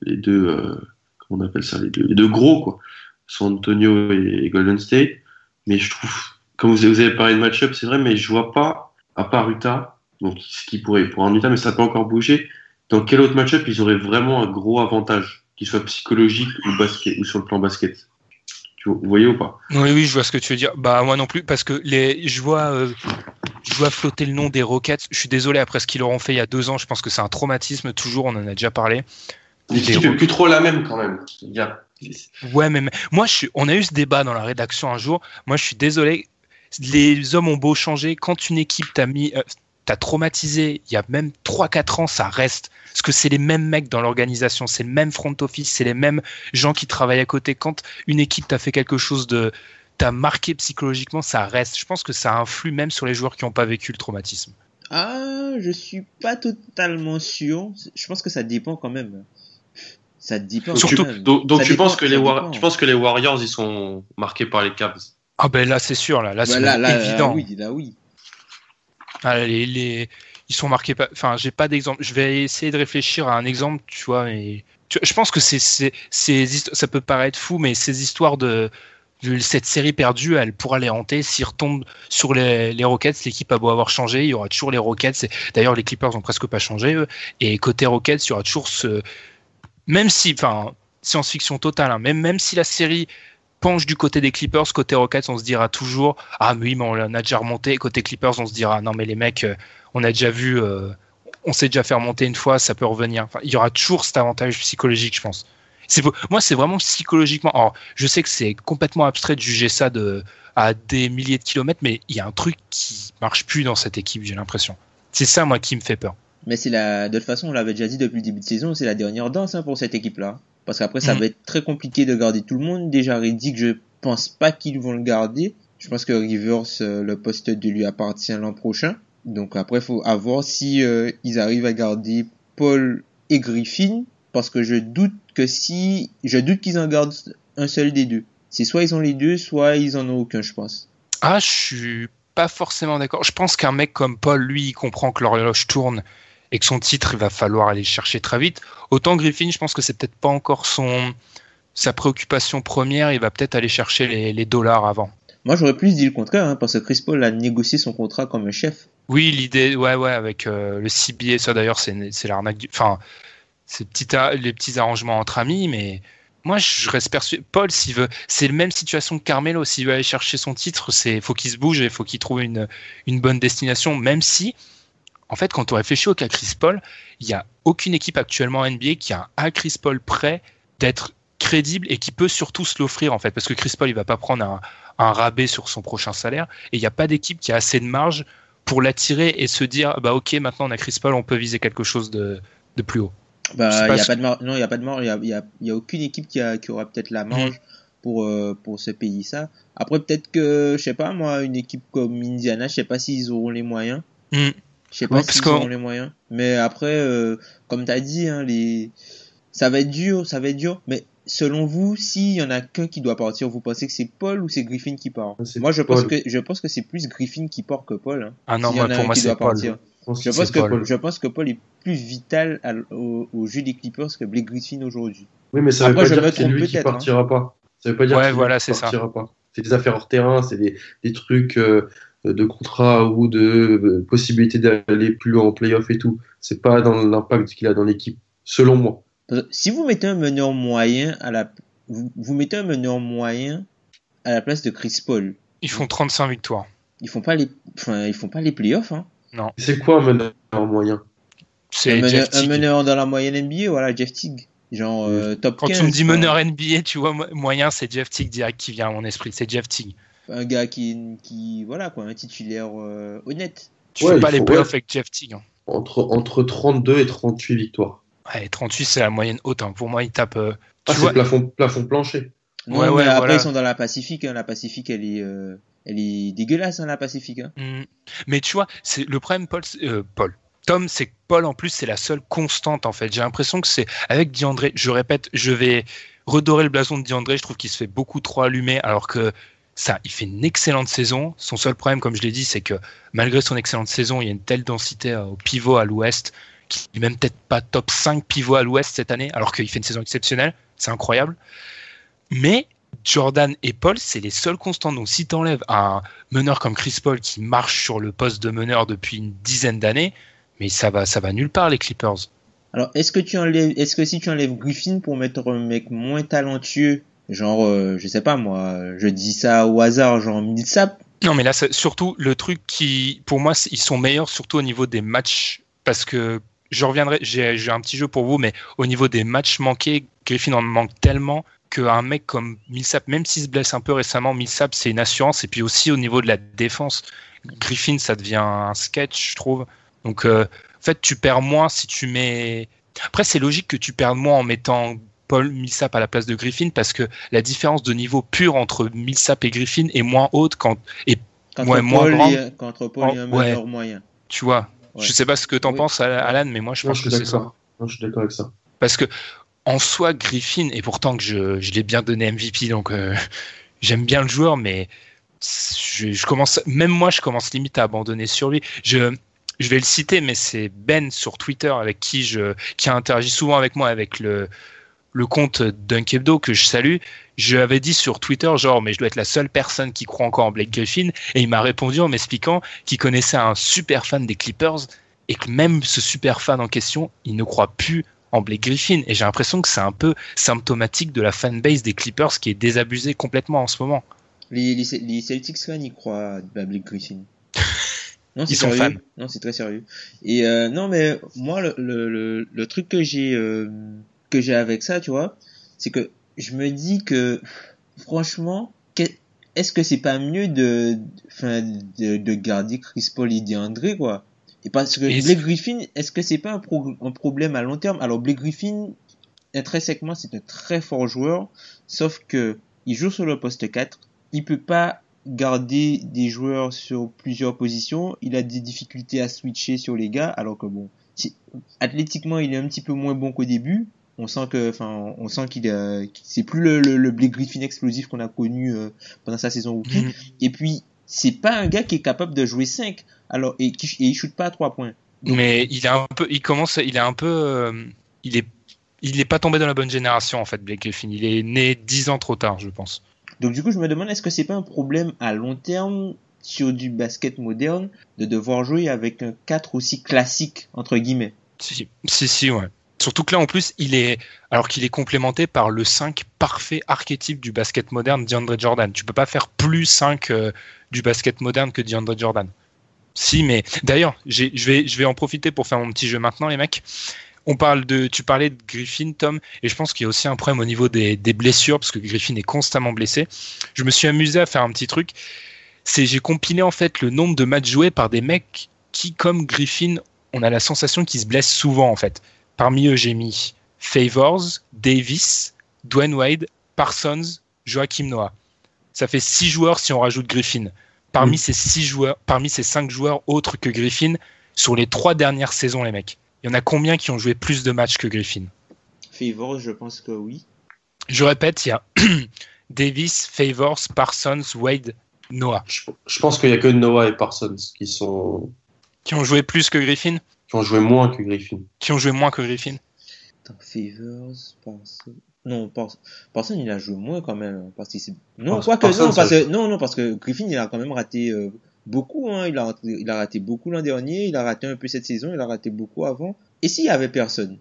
les deux, euh, comment on appelle ça, les deux, les deux gros, quoi. San Antonio et, Golden State. Mais je trouve, comme vous, vous avez parlé de match-up, c'est vrai, mais je vois pas, à part Utah, donc ce qui pourrait, pour un Utah, mais ça peut encore bouger, dans quel autre match-up ils auraient vraiment un gros avantage, qu'il soit psychologique ou basket, ou sur le plan basket? Vous voyez ou pas? Oui, oui, je vois ce que tu veux dire. Bah moi non plus, parce que les, je vois, euh, je vois flotter le nom des Rockets. Je suis désolé après ce qu'ils leur ont fait il y a deux ans. Je pense que c'est un traumatisme. Toujours, on en a déjà parlé. L'équipe plus trop la même quand même. Ouais, mais moi, je suis, on a eu ce débat dans la rédaction un jour. Moi, je suis désolé. Les hommes ont beau changer. Quand une équipe t'a mis, euh, t'a traumatisé, il y a même 3-4 ans, ça reste. Parce que c'est les mêmes mecs dans l'organisation, c'est le même front office, c'est les mêmes gens qui travaillent à côté. Quand une équipe t'a fait quelque chose de, t'a marqué psychologiquement, ça reste. Je pense que ça influe même sur les joueurs qui n'ont pas vécu le traumatisme. Ah, je suis pas totalement sûr. Je pense que ça dépend quand même. Ça dépend. Surtout, même. donc, donc Ça tu, dépend, penses que les dépend. War- tu penses que les Warriors, ils sont marqués par les Cavs? Ah ben là, c'est sûr, là, là, c'est Bah, là, évident. là, oui, là, oui. Ah, les, les- ils sont marqués pas. Enfin, j'ai pas d'exemple. Je vais essayer de réfléchir à un exemple, tu vois. Mais tu je pense que c'est, ça peut paraître fou, mais ces histoires de, de cette série perdue, elle pourra les hanter s'ils retombent sur les, les Rockets. L'équipe a beau avoir changé, il y aura toujours les Rockets. Et D'ailleurs, les Clippers ont presque pas changé. eux. Et côté Rockets, il y aura toujours ce. Même si, enfin, science-fiction totale. hein, même même si la série penche du côté des Clippers, côté Rockets, on se dira toujours ah mais oui, mais on a déjà remonté. Côté Clippers, on se dira non mais les mecs, euh, on a déjà vu, euh, on s'est déjà fait remonter une fois, ça peut revenir. Il y aura toujours cet avantage psychologique, je pense. Moi, c'est vraiment psychologiquement. Alors, je sais que c'est complètement abstrait de juger ça à des milliers de kilomètres, mais il y a un truc qui marche plus dans cette équipe, j'ai l'impression. C'est ça, moi, qui me fait peur. Mais c'est la, de toute façon, on l'avait déjà dit depuis le début de saison, c'est la dernière danse hein, pour cette équipe-là. Parce qu'après, ça Mhm. va être très compliqué de garder tout le monde. Déjà, Reddick, je pense pas qu'ils vont le garder. Je pense que Rivers, euh, le poste de lui appartient l'an prochain. Donc après, faut à voir si euh, ils arrivent à garder Paul et Griffin. Parce que je doute que si, je doute qu'ils en gardent un seul des deux. C'est soit ils ont les deux, soit ils en ont aucun, je pense. Ah, je suis pas forcément d'accord. Je pense qu'un mec comme Paul, lui, il comprend que l'horloge tourne et que son titre, il va falloir aller le chercher très vite. Autant Griffin, je pense que c'est peut-être pas encore son sa préoccupation première. Il va peut-être aller chercher les, les dollars avant. Moi, j'aurais plus dit le contraire, hein, parce que Chris Paul a négocié son contrat comme chef. Oui, l'idée, ouais, ouais, avec euh, le CBA, ça d'ailleurs, c'est l'arnaque du. Enfin, c'est petit a- les petits arrangements entre amis, mais moi, je reste persuadé. Paul, s'il veut, c'est la même situation que Carmelo. S'il veut aller chercher son titre, c'est faut qu'il se bouge et faut qu'il trouve une, une bonne destination, même si. En fait, quand on réfléchit au cas Chris Paul, il n'y a aucune équipe actuellement en NBA qui a un Chris Paul prêt d'être crédible et qui peut surtout se l'offrir en fait, parce que Chris Paul il va pas prendre un, un rabais sur son prochain salaire et il n'y a pas d'équipe qui a assez de marge pour l'attirer et se dire bah ok maintenant on a Chris Paul on peut viser quelque chose de, de plus haut. Bah, il y a si- pas de marge. Non, il y a pas de marge. Il y a, y y aucune équipe qui a, qui aura peut-être la marge pour, euh, pour se payer ça. Après, peut-être que, je sais pas, moi, une équipe comme Indiana, je sais pas s'ils auront les moyens. Mm. Je sais Ouais, pas parce s'ils auront les moyens. Mais après, euh, comme t'as dit, hein, les, ça va être dur, ça va être dur. Mais selon vous, s'il y en a qu'un qui doit partir, vous pensez que c'est Paul ou c'est Griffin qui part? C'est Moi, je pense Paul. que, je pense que c'est plus Griffin qui part que Paul, hein. Ah non S'il y en moi, a pour un moi qui c'est doit Paul. partir. Je pense Je que pense c'est que, Paul. je pense que Paul est plus vital à au, au jeu des Clippers que Blake Griffin aujourd'hui. Oui, mais ça veut Après, pas dire que c'est lui qui hein. partira pas. Ça veut pas dire Ouais, lui voilà, ça. partira pas. C'est des affaires hors terrain, c'est des, des trucs euh, de contrat ou de euh, possibilité d'aller plus loin en playoff et tout. C'est pas dans l'impact qu'il a dans l'équipe selon moi. Que Si vous mettez un meneur moyen à la, vous, vous mettez un meneur moyen à la place de Chris Paul, Ils font 35 victoires. ils font pas les, enfin, ils font pas les playoffs, hein. C'est quoi un meneur moyen? Un C'est meneur, un meneur dans la moyenne NBA, voilà, Jeff Teague. Genre, euh, top Quand 15. tu me dis quoi. meneur NBA, tu vois, mo- moyen, c'est Jeff Teague direct qui vient à mon esprit. C'est Jeff Teague. Un gars qui, qui, voilà, quoi, un titulaire euh, honnête. Tu Ouais, fais pas les playoffs ouais. avec Jeff Teague. hein. entre, entre 32 et 38 victoires. Ouais, 38, c'est la moyenne haute. hein. Pour moi, il tape. euh, Ah, tu c'est vois, plafond, plafond plancher. Non, Ouais, mais ouais, après, voilà. ils sont dans la Pacifique, hein. La Pacifique, elle est, euh, elle est dégueulasse, hein, la Pacifique, hein. Hmm. Mais tu vois, c'est le problème, Paul, euh, Paul. Tom, c'est que Paul, en plus, c'est la seule constante, en fait. J'ai l'impression que c'est avec Diandré, je répète, je vais redorer le blason de Diandré, je trouve qu'il se fait beaucoup trop allumer, alors que ça, il fait une excellente saison. Son seul problème, comme je l'ai dit, c'est que malgré son excellente saison, il y a une telle densité euh, au pivot à l'ouest, qui n'est même peut-être pas top 5 pivot à l'ouest cette année, alors qu'il fait une saison exceptionnelle. C'est incroyable. Mais Jordan et Paul, c'est les seuls constants. Donc si tu enlèves un meneur comme Chris Paul qui marche sur le poste de meneur depuis une dizaine d'années, mais ça va, ça va nulle part les Clippers. Alors, est-ce que tu enlèves, est-ce que si tu enlèves Griffin pour mettre un mec moins talentueux, genre, euh, je sais pas moi, je dis ça au hasard, genre Millsap, Non, mais là, c'est surtout le truc qui, pour moi, ils sont meilleurs surtout au niveau des matchs, parce que je reviendrai, j'ai un petit jeu pour vous, mais au niveau des matchs manqués, Griffin en manque tellement qu'un mec comme Millsap, même s'il se blesse un peu récemment, Millsap, c'est une assurance. Et puis aussi au niveau de la défense, Griffin, ça devient un sketch, je trouve. Donc, euh, en fait, tu perds moins si tu mets. Après, c'est logique que tu perdes moins en mettant Paul Millsap à la place de Griffin, parce que la différence de niveau pur entre Millsap et Griffin est moins haute quand qu'entre Ouais, moins Paul, grand. et, qu'entre Paul et un ouais. moyen. tu vois. Ouais. Je sais pas ce que t'en Oui. penses, Alan, mais moi je Non, pense je que c'est ça. Non, je suis d'accord avec ça. Parce que en soi, Griffin, et pourtant que je, je l'ai bien donné MVP, donc euh, [laughs] j'aime bien le joueur, mais je, je commence, même moi, je commence limite à abandonner sur lui. Je, je vais le citer, mais c'est Ben sur Twitter avec qui je, qui a interagi souvent avec moi avec le, le compte Dunkebdo que je salue. Je avais dit sur Twitter, genre, mais je dois être la seule personne qui croit encore en Blake Griffin, et il m'a répondu en m'expliquant qu'il connaissait un super fan des Clippers et que même ce super fan en question, il ne croit plus en Blake Griffin. Et j'ai l'impression que c'est un peu symptomatique de la fanbase des Clippers qui est désabusée complètement en ce moment. Les, les, les Celtics fans, ils croient à Blake Griffin. [laughs] Non, c'est sont fans. Non, c'est très sérieux. Et euh, non, mais moi, le, le, le, le truc que j'ai euh, que j'ai avec ça, tu vois, c'est que je me dis que franchement, est-ce que c'est pas mieux de, de, de garder Chris Paul et DeAndre, quoi? Et parce que Et Blake Griffin, est-ce que c'est pas un, pro- un problème à long terme? Alors Blake Griffin, intrinsèquement, c'est un très fort joueur, sauf que il joue sur le poste 4, il peut pas garder des joueurs sur plusieurs positions, il a des difficultés à switcher sur les gars, alors que bon, athlétiquement, il est un petit peu moins bon qu'au début. On sent que, enfin, on sent qu'il a, qu'il- c'est plus le, le, le Blake Griffin explosif qu'on a connu euh, pendant sa saison rookie. Mhm. Et puis, c'est pas un gars qui est capable de jouer 5, alors, et, qui, et il shoot pas à 3 points. Mais il est un peu, il commence, il est un peu, euh, il est, il est pas tombé dans la bonne génération en fait, Blake Griffin. Il est né dix ans trop tard, je pense. Donc du coup, je me demande, est-ce que c'est pas un problème à long terme sur du basket moderne de devoir jouer avec un 4 aussi classique, entre guillemets? Si, si, si, ouais. Surtout que là, en plus, il est, alors qu'il est complémenté par le 5 parfait archétype du basket moderne DeAndre Jordan. Tu peux pas faire plus 5 euh, du basket moderne que DeAndre Jordan. Si, mais d'ailleurs, je vais, je vais en profiter pour faire mon petit jeu maintenant, les mecs. On parle de, tu parlais de Griffin, Tom, et je pense qu'il y a aussi un problème au niveau des, des blessures, parce que Griffin est constamment blessé. Je me suis amusé à faire un petit truc. C'est, j'ai compilé en fait le nombre de matchs joués par des mecs qui, comme Griffin, on a la sensation qu'ils se blessent souvent en fait. Parmi eux, j'ai mis Favors, Davis, Dwayne Wade, Parsons, Joachim Noah. Ça fait six joueurs si on rajoute Griffin. Parmi Mm. ces six joueurs, parmi ces cinq joueurs autres que Griffin, sur les trois dernières saisons, les mecs, il y en a combien qui ont joué plus de matchs que Griffin? Favors, je pense que oui. Je répète, il y a [clears throat] Davis, Favors, Parsons, Wade, Noah, Je, je pense qu'il y a que Noah et Parsons qui sont qui ont joué plus que Griffin, qui ont joué moins que Griffin. qui ont joué moins que Griffin. Attends, Favors, Parsons. Non, Pars- Parsons, il a joué moins quand même. Parce qu'il non, Pars- quoi que, Parsons, non, parce que, non, non, parce que Griffin, il a quand même raté euh, beaucoup. Hein, il, a, il a raté beaucoup l'an dernier, il a raté un peu cette saison, il a raté beaucoup avant. Et s'il y avait personne?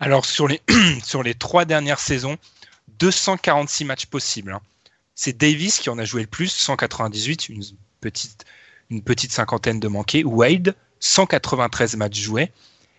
Alors sur les, [clears throat] sur les trois dernières saisons, 246 matchs possibles. hein. C'est Davis qui en a joué le plus, 198, une petite, une petite cinquantaine de manqués. Wade, 193 matchs joués.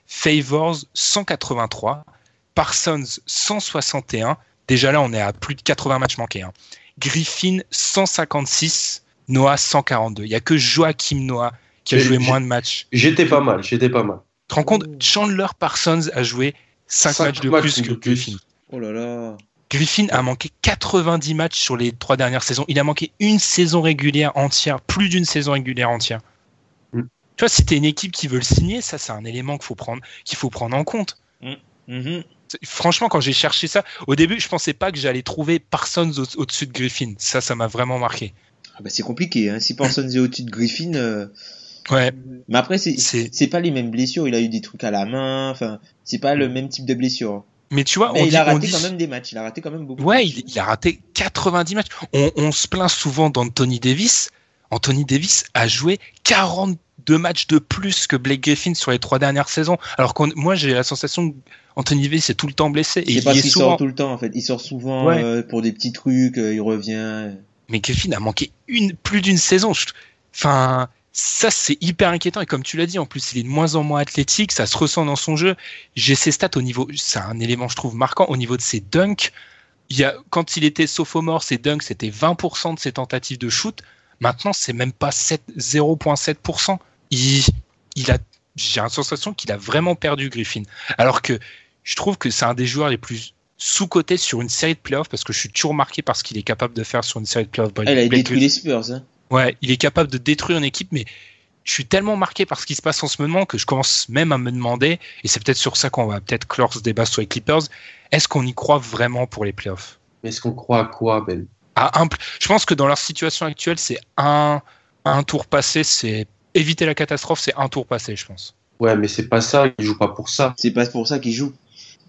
Favors, 183. Parsons, 161. Déjà là, on est à plus de 80 matchs manqués. hein. Griffin, 156. Noah, 142. Il n'y a que Joachim Noah qui a joué moins de matchs. J'étais pas mal, j'étais pas mal. Tu te rends compte Chandler Parsons a joué 5 Cinq matchs de matchs plus de que plus. Griffin. Oh là là. Griffin a manqué 90 matchs sur les trois dernières saisons. Il a manqué une saison régulière entière, plus d'une saison régulière entière. Mm. Tu vois, si t'es une équipe qui veut le signer, ça c'est un élément qu'il faut prendre, qu'il faut prendre en compte. Mhm. C'est- Franchement, quand j'ai cherché ça, au début, je pensais pas que j'allais trouver Parsons au- au-dessus de Griffin. Ça, ça m'a vraiment marqué. Ah bah, c'est compliqué. Hein. Si Parsons est au-dessus de Griffin, euh, Ouais, mais après c'est pas les mêmes blessures. Il a eu des trucs à la main. Enfin, c'est pas le même type de blessure. Mais tu vois, Mais on il dit, a on raté dit- quand même des matchs. Il a raté quand même beaucoup. Ouais, il, il a raté 90 matchs. On, on se plaint souvent d'Anthony Davis. Anthony Davis a joué 42 matchs de plus que Blake Griffin sur les trois dernières saisons. Alors que moi, j'ai la sensation Anthony Davis est tout le temps blessé. Et il parce souvent. sort tout le temps en fait. Il sort souvent Ouais. euh, pour des petits trucs. euh, il revient. Mais Griffin a manqué une, plus d'une saison. Je- Enfin, ça, c'est hyper inquiétant. Et comme tu l'as dit, en plus, il est de moins en moins athlétique. Ça se ressent dans son jeu. J'ai ses stats au niveau. C'est un élément, je trouve, marquant au niveau de ses dunks. Il y a, quand il était sophomore, ses dunks, c'était 20% de ses tentatives de shoot. Maintenant, c'est même pas 7 0,7%. Il, il a, j'ai la sensation qu'il a vraiment perdu Griffin. Alors que je trouve que c'est un des joueurs les plus sous-cotés sur une série de playoffs parce que je suis toujours marqué par ce qu'il est capable de faire sur une série de playoffs. Ah, il a détruit les Spurs. Hein. Ouais, il est capable de détruire une équipe, mais je suis tellement marqué par ce qui se passe en ce moment que je commence même à me demander, et c'est peut-être sur ça qu'on va peut-être clore ce débat sur les Clippers, est-ce qu'on y croit vraiment pour les playoffs? Mais est-ce qu'on croit à quoi, Ben? À un, Je pense que dans leur situation actuelle, c'est un, un tour passé, c'est éviter la catastrophe, c'est un tour passé, je pense. Ouais, mais c'est pas ça, ils jouent pas pour ça. C'est pas pour ça qu'il joue.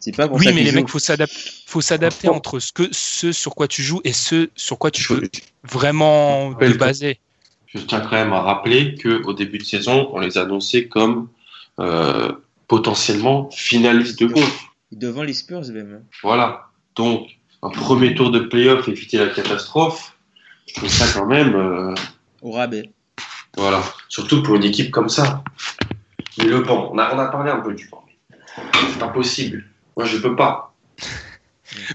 C'est pas pour Oui, ça mais les joue. mecs, faut s'adapter, faut s'adapter entre ce que ce sur quoi tu joues et ce sur quoi tu Je, peux vraiment te que- baser. je tiens quand même à rappeler qu'au début de saison, on les annonçait comme euh, potentiellement finalistes de conf. Devant les Spurs même. hein. Voilà. Donc, un premier tour de playoff, éviter la catastrophe, je trouve ça quand même. euh, Au rabais. Voilà. Surtout pour une équipe comme ça. Mais le banc, on a, on a parlé un peu du banc. C'est pas possible. Moi, je peux pas. [laughs]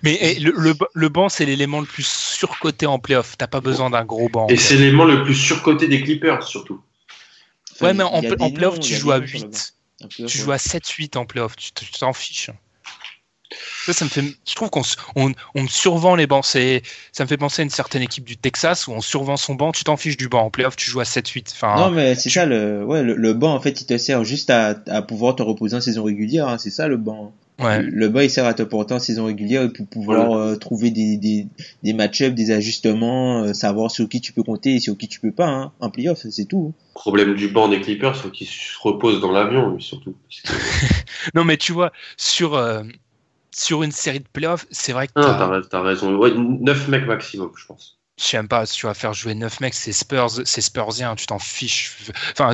Mais eh, le, le, le banc, c'est l'élément le plus surcoté en playoff. T'as pas besoin d'un gros banc. Et c'est l'élément le plus surcoté des Clippers, surtout. Ouais, mais en, en playoff, tu joues à noms sur le 8. banc. En playoff, Tu joues à 7-8 en playoff. Tu t'en fiches. Ça, ça me fait. Je trouve qu'on on, on survend les bancs. C'est, ça me fait penser à une certaine équipe du Texas où on survend son banc. Tu t'en fiches du banc. En playoff, tu joues à 7-8. Enfin, Non, mais c'est ça le, ouais, le, le banc en fait, il te sert juste à, à pouvoir te reposer en saison régulière. hein, c'est ça le banc. ouais. Le banc il sert à te porter en saison régulière et puis pouvoir euh, trouver des, des, des match-ups, des ajustements, euh, savoir sur qui tu peux compter et sur qui tu peux pas. Hein. En playoff, c'est tout. Problème du banc des Clippers, faut qu'ils se reposent dans l'avion, surtout. [laughs] Non, mais tu vois, sur, euh, sur une série de playoffs, c'est vrai que Non, t'as- t'as t'as raison. Ouais, 9 mecs maximum, je pense. je sais même pas si tu vas faire jouer 9 mecs, c'est Spurs, c'est Spursien, tu t'en fiches. Enfin,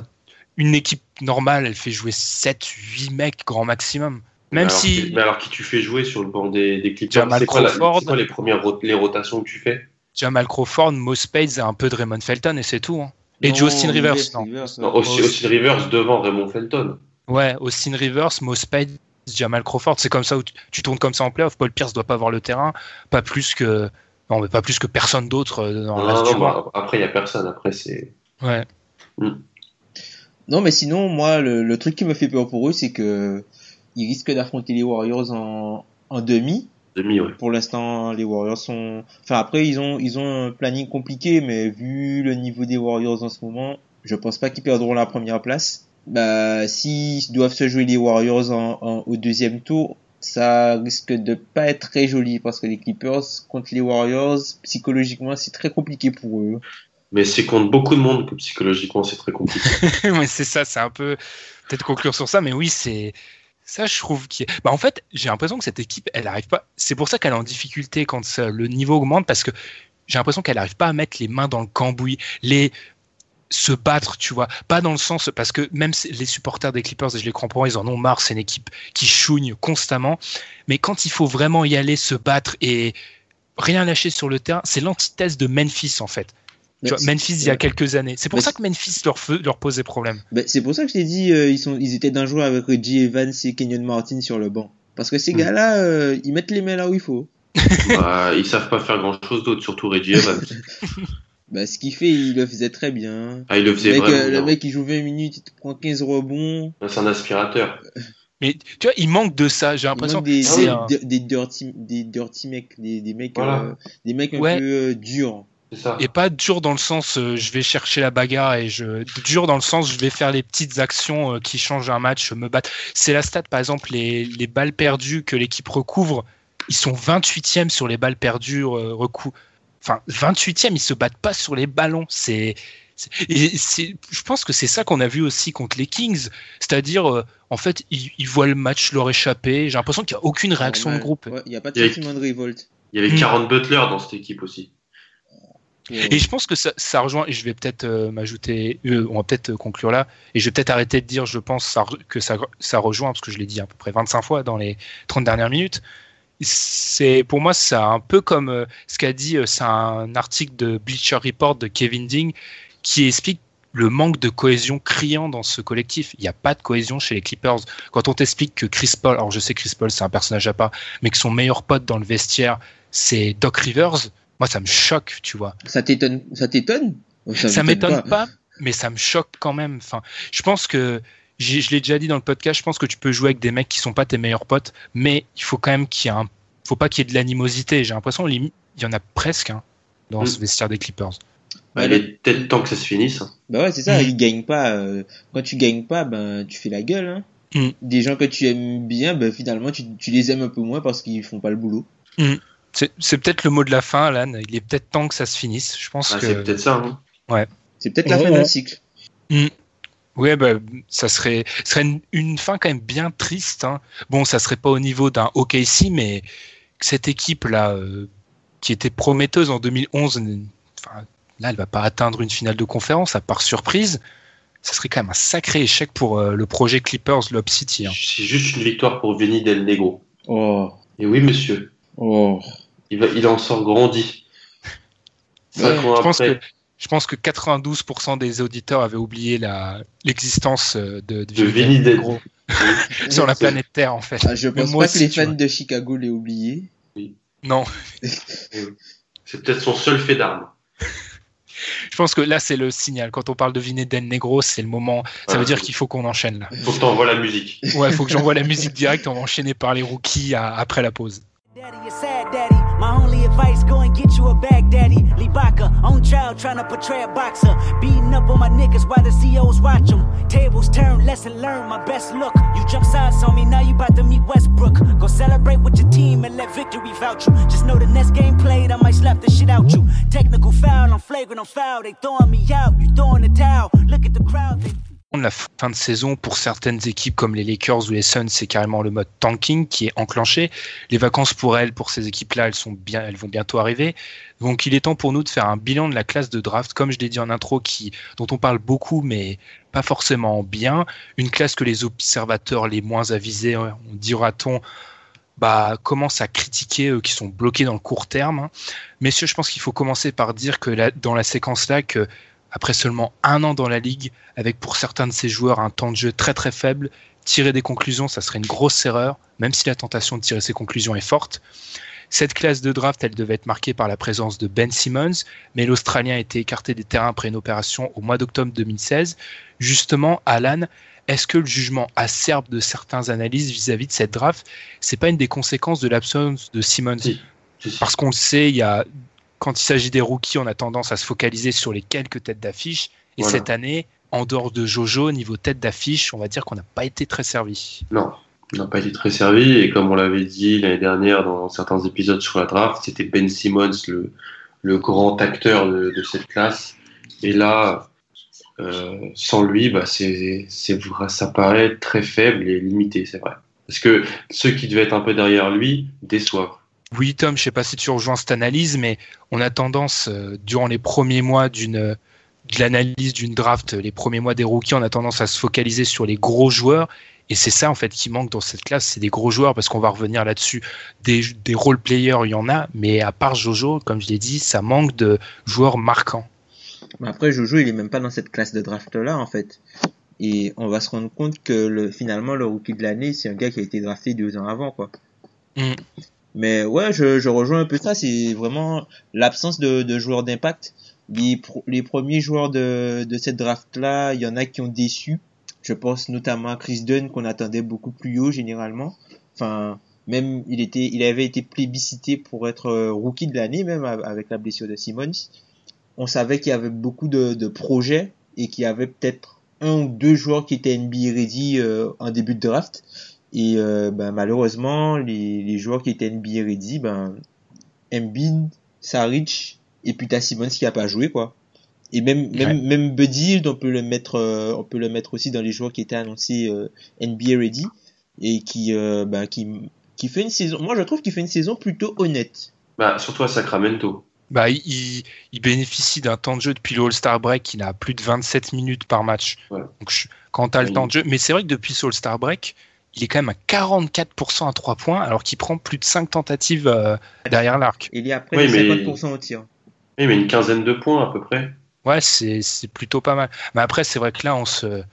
une équipe normale, elle fait jouer 7, 8 mecs grand maximum. Même mais alors, si mais alors, qui tu fais jouer sur le banc des, des Clippers Jamal C'est quoi, la- Crawford. c'est quoi les premières rot- les rotations que tu fais? Jamal Crawford, Mo Spades et un peu de Raymond Felton et c'est tout. hein. Et Non, Justin Rivers, non. Rivers, ouais. Non, aussi, Oh, aussi Rivers devant Raymond Felton. Ouais, Austin Rivers, Mo Spades, Jamal Crawford, c'est comme ça où tu, tu tournes comme ça en playoff. Paul Pierce doit pas avoir le terrain, pas plus que non, mais pas plus que personne d'autre euh, dans le Non, reste non, du banc. bah, après, il n'y a personne. Après, c'est. Ouais. Non, mais sinon, moi, le, le truc qui me fait peur pour eux, c'est que ils risquent d'affronter les Warriors en, en demi. Demi, ouais. Pour l'instant, les Warriors sont. Enfin, après, ils ont, ils ont un planning compliqué, mais vu le niveau des Warriors en ce moment, je pense pas qu'ils perdront la première place. Bah, s'ils doivent se jouer les Warriors en, en- au deuxième tour, ça risque de pas être très joli parce que les Clippers contre les Warriors, psychologiquement, c'est très compliqué pour eux. Mais c'est contre beaucoup de monde que psychologiquement, c'est très compliqué. [laughs] mais c'est ça, c'est un peu peut-être conclure sur ça, mais oui, c'est ça, je trouve qui. Bah, en fait, j'ai l'impression que cette équipe, elle arrive pas. C'est pour ça qu'elle est en difficulté quand ça- le niveau augmente, parce que j'ai l'impression qu'elle arrive pas à mettre les mains dans le cambouis. Les se battre, tu vois. Pas dans le sens, parce que même les supporters des Clippers, et je les comprends, ils en ont marre, c'est une équipe qui chougne constamment. Mais quand il faut vraiment y aller, se battre et rien lâcher sur le terrain, c'est l'antithèse de Memphis, en fait. Tu vois, Memphis il y a quelques années. C'est pour ça que Memphis leur, leur posait problème. c'est pour ça que je t'ai dit, euh, ils, sont, ils étaient dangereux avec Reggie Evans et Kenyon Martin sur le banc. Parce que ces Mm. gars-là, euh, ils mettent les mains là où il faut. [laughs] Bah, ils savent pas faire grand chose d'autre, surtout Reggie Evans. [laughs] Bah, ce qu'il fait, il le faisait très bien. Ah, il le faisait le mec, vraiment euh, le mec, il joue 20 minutes, il te prend 15 rebonds. C'est un aspirateur. Mais tu vois, il manque de ça. J'ai l'impression des, que c'est des, un- des, des dirty, des dirty mecs, des, des mecs, Voilà. euh, des mecs un Ouais. peu euh, durs. C'est ça. et pas dur dans le sens euh, je vais chercher la bagarre et je dur dans le sens je vais faire les petites actions euh, qui changent un match me battre c'est la stat par exemple les, les balles perdues que l'équipe recouvre ils sont 28e sur les balles perdues euh, recou enfin 28e ils se battent pas sur les ballons c'est et je pense que c'est ça qu'on a vu aussi contre les Kings c'est-à-dire euh, en fait ils, ils voient le match leur échapper j'ai l'impression qu'il y a aucune réaction de groupe Ouais, Il n'y a pas de sentiment de révolte. Il y avait Mm. 40 Butler dans cette équipe aussi. Et je pense que ça, ça rejoint, et je vais peut-être euh, m'ajouter, euh, on va peut-être conclure là, et je vais peut-être arrêter de dire, je pense, ça, que ça, ça rejoint, parce que je l'ai dit à peu près 25 fois dans les 30 dernières minutes. C'est, pour moi, c'est un peu comme euh, ce qu'a dit, euh, c'est un article de Bleacher Report de Kevin Ding qui explique le manque de cohésion criant dans ce collectif. Il n'y a pas de cohésion chez les Clippers. Quand on t'explique que Chris Paul, alors je sais que Chris Paul c'est un personnage à part, mais que son meilleur pote dans le vestiaire c'est Doc Rivers, moi ça me choque, tu vois Ça t'étonne, ça t'étonne? Ça m'étonne pas, mais ça me choque quand même. Enfin, je pense que je l'ai déjà dit dans le podcast. Je pense que tu peux jouer avec des mecs qui sont pas tes meilleurs potes, mais il faut quand même qu'il y ait un, faut pas qu'il y ait de l'animosité. J'ai l'impression, limite, il y en a presque hein, dans Mm. ce vestiaire des Clippers. Bah, il est peut-être temps que ça se finisse. hein. Bah ouais, c'est ça, Mm. ils gagnent pas. euh, quand tu gagnes pas, ben tu fais la gueule. Hein. Mm. Des gens que tu aimes bien, ben finalement tu, tu les aimes un peu moins parce qu'ils font pas le boulot. C'est c'est peut-être le mot de la fin, Alan. Il est peut-être temps que ça se finisse. Je pense Ah, que. C'est peut-être ça. hein. C'est peut-être la Ouais, fin ouais. d'un cycle. Ouais, bah, ça serait, serait une, une fin quand même bien triste. hein. Bon, ça serait pas au niveau d'un OKC, mais cette équipe-là, euh, qui était prometteuse en 2011, n- enfin, là, elle va pas atteindre une finale de conférence, à part surprise. Ça serait quand même un sacré échec pour euh, le projet Clippers Lob City. hein. C'est juste une victoire pour Vinny Del Negro. Oh, Et oui, monsieur. oh. Il, va, il en sort grandi. Ouais, Je pense que je pense que 92% des auditeurs avaient oublié l'existence euh, de, de, De Vinny Del Negro [laughs] sur la planète Terre en fait. Ah, je Mais pense moi pas que les fans vois. de Chicago l'aient oublié. Non, C'est peut-être son seul fait d'armes. [laughs] Je pense que là, c'est le signal. Quand on parle de Vinny Del Negro, c'est le moment. Ça Ah, veut dire qu'il faut qu'on enchaîne là. Faut que t'envoies la musique. Ouais, il faut que j'envoie la musique directe. On va enchaîner par les rookies à- après la pause. Daddy, advice, go and get you a bag, daddy. Lee Baca, on trial, trying to portray a boxer. Beating up on my niggas while the CEOs watch 'em. Tables turn, lesson learned, my best look. You jump sides on me, now you about to meet Westbrook. Go celebrate with your team and let victory vouch you. Just know the next game played, I might slap the shit out you. Technical foul, I'm flagrant, I'm foul. They throwing me out, you throwing the towel. Look at the crowd, they La fin de saison, pour certaines équipes comme les Lakers ou les Suns, c'est carrément le mode tanking qui est enclenché. Les vacances pour elles, pour ces équipes-là, elles, elles vont bientôt arriver. Donc il est temps pour nous de faire un bilan de la classe de draft, comme je l'ai dit en intro, qui, dont on parle beaucoup, mais pas forcément bien. Une classe que les observateurs les moins avisés, on dira-t-on, bah, commencent à critiquer, eux qui sont bloqués dans le court terme. hein. Messieurs, je pense qu'il faut commencer par dire que là, dans la séquence-là, que après seulement un an dans la ligue, avec pour certains de ces joueurs un temps de jeu très très faible, tirer des conclusions, ça serait une grosse erreur, même si la tentation de tirer ces conclusions est forte. Cette classe de draft, elle devait être marquée par la présence de Ben Simmons, mais l'Australien a été écarté des terrains après une opération au mois d'octobre 2016. Justement, Alan, est-ce que le jugement acerbe de certains analystes vis-à-vis de cette draft, c'est pas une des conséquences de l'absence de Simmons Si. Si, si. Parce qu'on le sait, il y a quand il s'agit des rookies, on a tendance à se focaliser sur les quelques têtes d'affiche. Et Voilà. cette année, en dehors de Jojo, niveau tête d'affiche, on va dire qu'on n'a pas été très servi. Non, on n'a pas été très servi. Et comme on l'avait dit l'année dernière dans certains épisodes sur la draft, c'était Ben Simmons le, le grand acteur de, de cette classe. Et là, euh, sans lui, bah, c'est, ça paraît très faible et limité, c'est vrai. Parce que ceux qui devaient être un peu derrière lui déçoivent. Oui, Tom, je sais pas si tu rejoins cette analyse, mais on a tendance, euh, durant les premiers mois d'une de l'analyse d'une draft, les premiers mois des rookies, on a tendance à se focaliser sur les gros joueurs. Et c'est ça, en fait, qui manque dans cette classe, c'est des gros joueurs, parce qu'on va revenir là-dessus. Des, des role players, il y en a, mais à part Jojo, comme je l'ai dit, ça manque de joueurs marquants. Après, Jojo, il est même pas dans cette classe de draft-là, en fait. Et on va se rendre compte que le, finalement, le rookie de l'année, c'est un gars qui a été drafté deux ans avant, quoi. Mm. Mais ouais, je, je rejoins un peu ça. C'est vraiment l'absence de, de joueurs d'impact. Les, les premiers joueurs de, de cette draft-là, il y en a qui ont déçu. Je pense notamment à Chris Dunn qu'on attendait beaucoup plus haut généralement. Enfin, même il était, il avait été plébiscité pour être euh, rookie de l'année même av- avec la blessure de Simmons. On savait qu'il y avait beaucoup de, de projets et qu'il y avait peut-être un ou deux joueurs qui étaient NBA ready euh, en début de draft. Et euh, ben, malheureusement, les, les joueurs qui étaient NBA ready, ben, Embiid, Saric, et puis t'as Simmons qui a pas joué, quoi. Et même, même, même Buddy on peut le mettre, euh, on peut le mettre aussi dans les joueurs qui étaient annoncés euh, NBA ready et qui, euh, ben, qui, qui fait une saison. Moi, je trouve qu'il fait une saison plutôt honnête. Bah, surtout à Sacramento. Bah, il, il bénéficie d'un temps de jeu depuis le All-Star Break qui n'a plus de 27 minutes par match. Ouais. Donc, je- quand tu as le temps de jeu. Mais c'est vrai que depuis ce All-Star Break, il est quand même à 44% à 3 points, alors qu'il prend plus de 5 tentatives euh, derrière l'arc. Il est à près Oui, de mais- 50% au tir. Oui, mais une quinzaine de points à peu près. Ouais, c'est c'est plutôt pas mal. Mais après, c'est vrai que là, on se,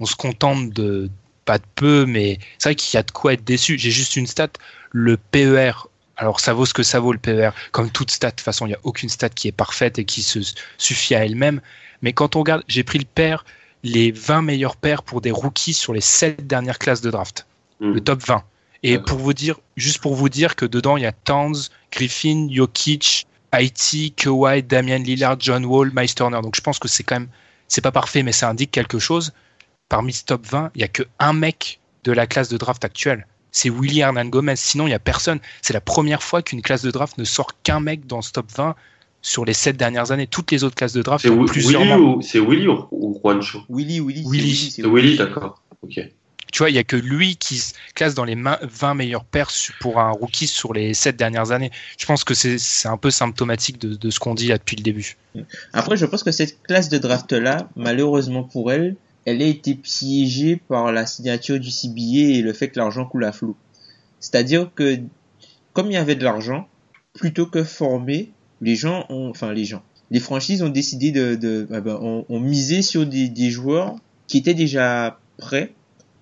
on se contente de pas de peu, mais c'est vrai qu'il y a de quoi être déçu. J'ai juste une stat. Le PER, alors ça vaut ce que ça vaut le PER. Comme toute stat, de toute façon, il n'y a aucune stat qui est parfaite et qui se suffit à elle-même. Mais quand on regarde, j'ai pris le pair, les 20 meilleurs pairs pour des rookies sur les 7 dernières classes de draft. Hmm. Le top 20. Et pour vous dire, juste pour vous dire que dedans, il y a Towns, Griffin, Jokic, Haiti, Kawhi, Damian Lillard, John Wall, Miles Turner. Donc je pense que c'est quand même, c'est pas parfait, mais ça indique quelque chose. Parmi ce top 20, il y a que un mec de la classe de draft actuelle. C'est Willy Hernan Gomez. Sinon, il y a personne. C'est la première fois qu'une classe de draft ne sort qu'un mec dans ce top 20 sur les sept dernières années. Toutes les autres classes de draft C'est plusieurs Willy ou c'est Willy ou, ou Juancho Willy, Willy, c'est Willy. Willy, d'accord. Ok. Tu vois, il y a que lui qui se classe dans les mains- 20 meilleurs pairs su- pour un rookie sur les sept dernières années. Je pense que c'est c'est un peu symptomatique de, de ce qu'on dit là depuis le début. Après, je pense que cette classe de draft-là, malheureusement pour elle, elle a été piégée par la signature du CBA et le fait que l'argent coule à flot. C'est-à-dire que, comme il y avait de l'argent, plutôt que former, les gens ont, enfin les gens, les franchises ont décidé de, de ah ben, ont, ont misé sur des, des joueurs qui étaient déjà prêts,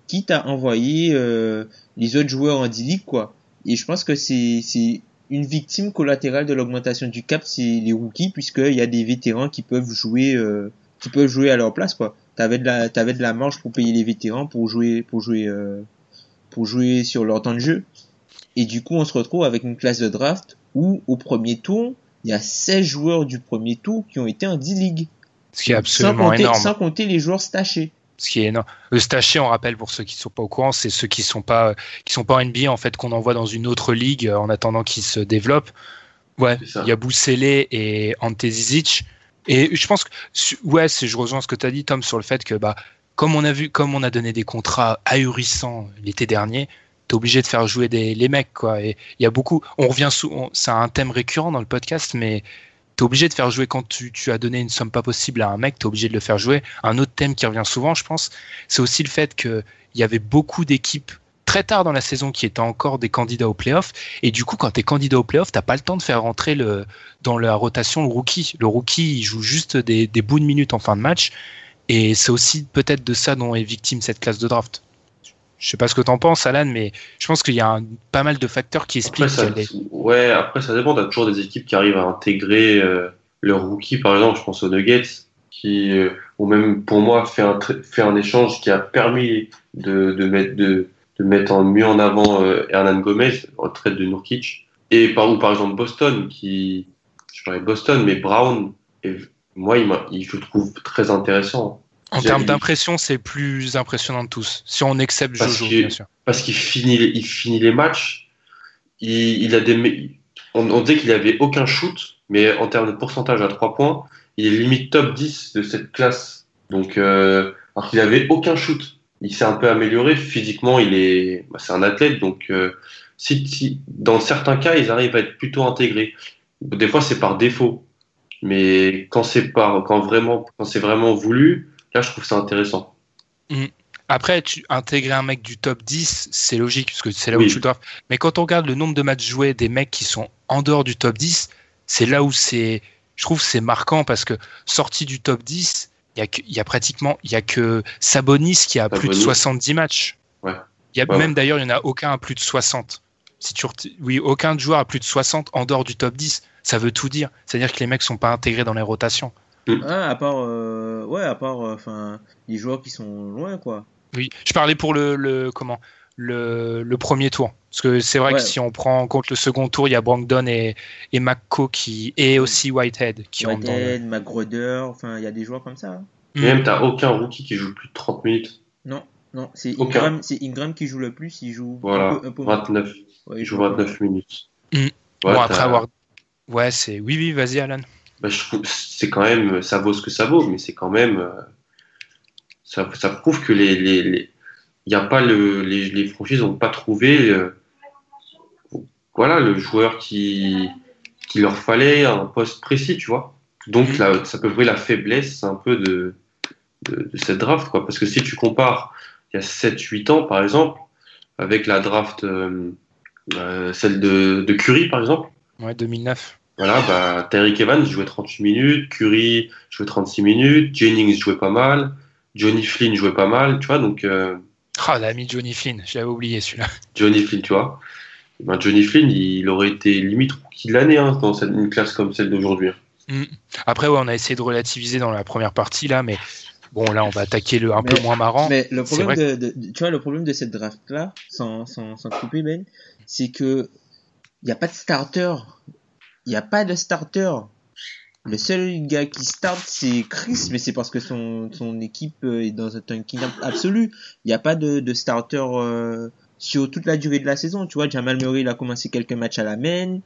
quitte à envoyer euh, les autres joueurs en D-League, quoi. Et je pense que c'est c'est une victime collatérale de l'augmentation du cap, c'est les rookies, puisqu'il y a des vétérans qui peuvent jouer, euh, qui peuvent jouer à leur place, quoi. T'avais de la, t'avais de la marge pour payer les vétérans pour jouer, pour jouer, euh, pour jouer sur leur temps de jeu. Et du coup, on se retrouve avec une classe de draft où, au premier tour, il y a 16 joueurs du premier tour qui ont été en D-League. Ce qui est Sans absolument compter, énorme. sans compter les joueurs stachés. Ce qui est énorme. Le staché, on rappelle pour ceux qui sont pas au courant, c'est ceux qui sont pas qui sont pas en NBA en fait qu'on envoie dans une autre ligue euh, en attendant qu'ils se développent. Ouais, il y a Boussélé et Ante Zizic. Et je pense que ouais, je rejoins ce que tu as dit Tom sur le fait que bah comme on a vu comme on a donné des contrats ahurissants l'été dernier, t'es obligé de faire jouer les mecs quoi et y a beaucoup on revient c'est un thème récurrent dans le podcast mais t'es obligé de faire jouer quand tu, as donné une somme pas possible à un mec, t'es obligé de le faire jouer. Un autre thème qui revient souvent, je pense, c'est aussi le fait qu'il y avait beaucoup d'équipes très tard dans la saison qui étaient encore des candidats au playoff. Et du coup, quand t'es candidat au playoff, t'as pas le temps de faire rentrer le, dans la rotation le rookie. Le rookie, il joue juste des, des bouts de minutes en fin de match. Et c'est aussi peut-être de ça dont est victime cette classe de draft. Je sais pas ce que t'en penses, Alan, mais je pense qu'il y a un- pas mal de facteurs qui Après, expliquent ça, est- ouais, après, ça dépend. T'as toujours des équipes qui arrivent à intégrer euh, leur rookie, par exemple. Je pense aux Nuggets, qui, euh, ou même pour moi, fait un, tr- fait un échange qui a permis de, de, mettre, de, de mettre en, mieux en avant euh, Hernan Gomez, retraite de Nurkic. Et par, ou par exemple Boston, qui, je parlais de Boston, mais Brown, et moi, il, je le trouve très intéressant. En termes d'impression, c'est plus impressionnant de tous. Si on accepte Parce Jojo, que- bien sûr. parce qu'il finit, les- il finit les matchs. Il, il a des, on, on disait qu'il avait aucun shoot, mais en termes de pourcentage à 3 points, il est limite top 10 de cette classe. Donc, euh, alors qu'il avait aucun shoot. Il s'est un peu amélioré physiquement. Il est, bah, c'est un athlète, donc euh, si, si- dans certains cas, ils arrivent à être plutôt intégrés. Des fois, c'est par défaut. Mais quand c'est quand vraiment, quand c'est vraiment voulu, là, je trouve ça intéressant. Mm. Après, tu intégrer un mec du top 10, c'est logique, parce que c'est là où tu le dois. Mais quand on regarde le nombre de matchs joués des mecs qui sont en dehors du top 10, c'est là où c'est, je trouve, c'est marquant parce que sorti du top 10, il y a, y pratiquement, il y a que Sabonis qui a plus de Sabonis. 70 matchs. Ouais. Y a Ouais, même d'ailleurs, il y en a aucun à plus de 60. Si tu oui, aucun joueur à plus de 60 en dehors du top 10. Ça veut tout dire. C'est-à-dire que les mecs sont pas intégrés dans les rotations. Ah, à part, euh, ouais, à part, euh, enfin, les joueurs qui sont loin, quoi. Oui, je parlais pour le, le comment le, le premier tour. Parce que c'est vrai Ouais. que si on prend en compte le second tour, il y a Brandon et, et McCo qui et aussi Whitehead qui le- Whitehead, McGroder, enfin, il y a des joueurs comme ça. hein. Mm. Même, t'as aucun rookie qui joue plus de 30 minutes. Non, non, c'est. Ingram, c'est Ingram qui joue le plus, il joue Voilà, un peu, un peu moins. 29. Ouais, Il joue joue un peu 29 minutes. Mm. Ouais, bon après avoir ouais c'est oui oui vas-y Alan. Bah, je trouve c'est quand même ça vaut ce que ça vaut mais c'est quand même euh, ça, ça prouve que les les, les- y a pas le les, les franchises n'ont pas trouvé euh, voilà le joueur qui qui leur fallait un poste précis tu vois donc Mhm. là, ça peut jouer la faiblesse un peu de, de de cette draft quoi parce que si tu compares il y a 7 8 ans par exemple avec la draft euh, euh, celle de, de Curry par exemple Ouais 2009. Voilà, bah, Tyreek Evans jouait 38 minutes, Curry jouait 36 minutes, Jennings jouait pas mal, Johnny Flynn jouait pas mal, tu vois, donc euh, Ah l'ami Johnny Flynn, j'avais oublié celui-là. Johnny Flynn, tu vois. Eh Ben, Johnny Flynn, il aurait été limite rookie de l'année hein, dans cette, une classe comme celle d'aujourd'hui. Mm. Après ouais on a essayé de relativiser dans la première partie là, mais bon là on va attaquer le un peu moins marrant. Mais le problème de, de- de- tu vois, le problème de cette draft là, sans, sans, sans couper Ben, c'est que il n'y a pas de starter. Il n'y a pas de starter. Le seul gars qui start, c'est Chris, mais c'est parce que son, son équipe euh, est dans un tanking absolu. Il n'y a pas de, de starter euh, sur toute la durée de la saison. Tu vois, Jamal Murray, il a commencé quelques matchs à la main.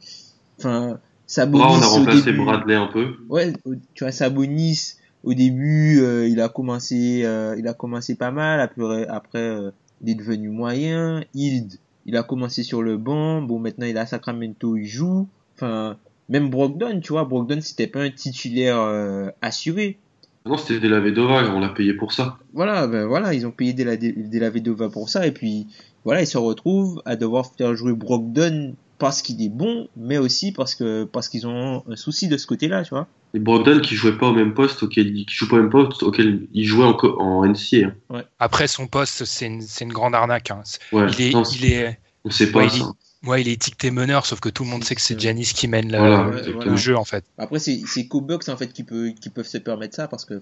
Enfin, Sabonis, Là, on a au remplacé début- Bradley un peu. Ouais, au- tu vois, Sabonis, au début, euh, il a commencé, euh, il a commencé pas mal. Après, après euh, il est devenu moyen. Hild, il a commencé sur le banc. Bon, maintenant, il est à Sacramento, il joue. Enfin, même Brogdon, tu vois, Brogdon, c'était pas un titulaire euh, assuré. Non, c'était De La Vedova, on l'a payé pour ça. Voilà, ben voilà, ils ont payé De La, de la Vedova pour ça. Et puis, voilà, ils se retrouvent à devoir faire jouer Brogdon parce qu'il est bon, mais aussi parce que parce qu'ils ont un souci de ce côté-là, tu vois. Et Brogdon qui jouait pas au même poste auquel qui joue pas au même poste auquel il jouait en, en NCA. hein. Après son poste c'est une, c'est une grande arnaque. hein. Ouais, Il est non, il est on sait pas ouais, il ça. Ouais, il est étiqueté meneur, sauf que tout le monde sait que c'est Janis qui mène la- Voilà, le, jeu en fait. Après, c'est c'est Cobucks en fait qui peut qui peuvent se permettre ça parce que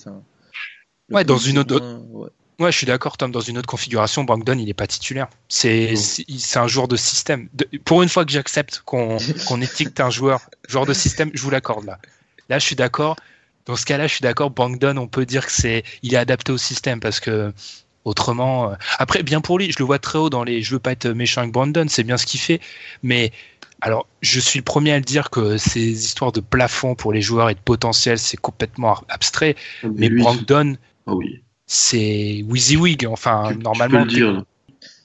Ouais, dans une autre- moins- ouais. Ouais, je suis d'accord, Tom. Dans une autre configuration, Brogdon, il est pas titulaire. C'est Non. c'est c'est un joueur de système. De- pour une fois que j'accepte qu'on [laughs] qu'on étiquette un joueur joueur de système, je vous l'accorde là. Là, je suis d'accord. Dans ce cas-là, je suis d'accord. Brogdon, on peut dire que c'est il est adapté au système parce que autrement. euh, Après, bien pour lui, je le vois très haut dans les. Je veux pas être méchant avec Brandon, c'est bien ce qu'il fait, mais alors, je suis le premier à le dire que ces histoires de plafond pour les joueurs et de potentiel, c'est complètement abstrait. Mais lui, Brogdon, ah oui. c'est WYSIWYG. Enfin, Tu- tu normalement, peux le dire. là.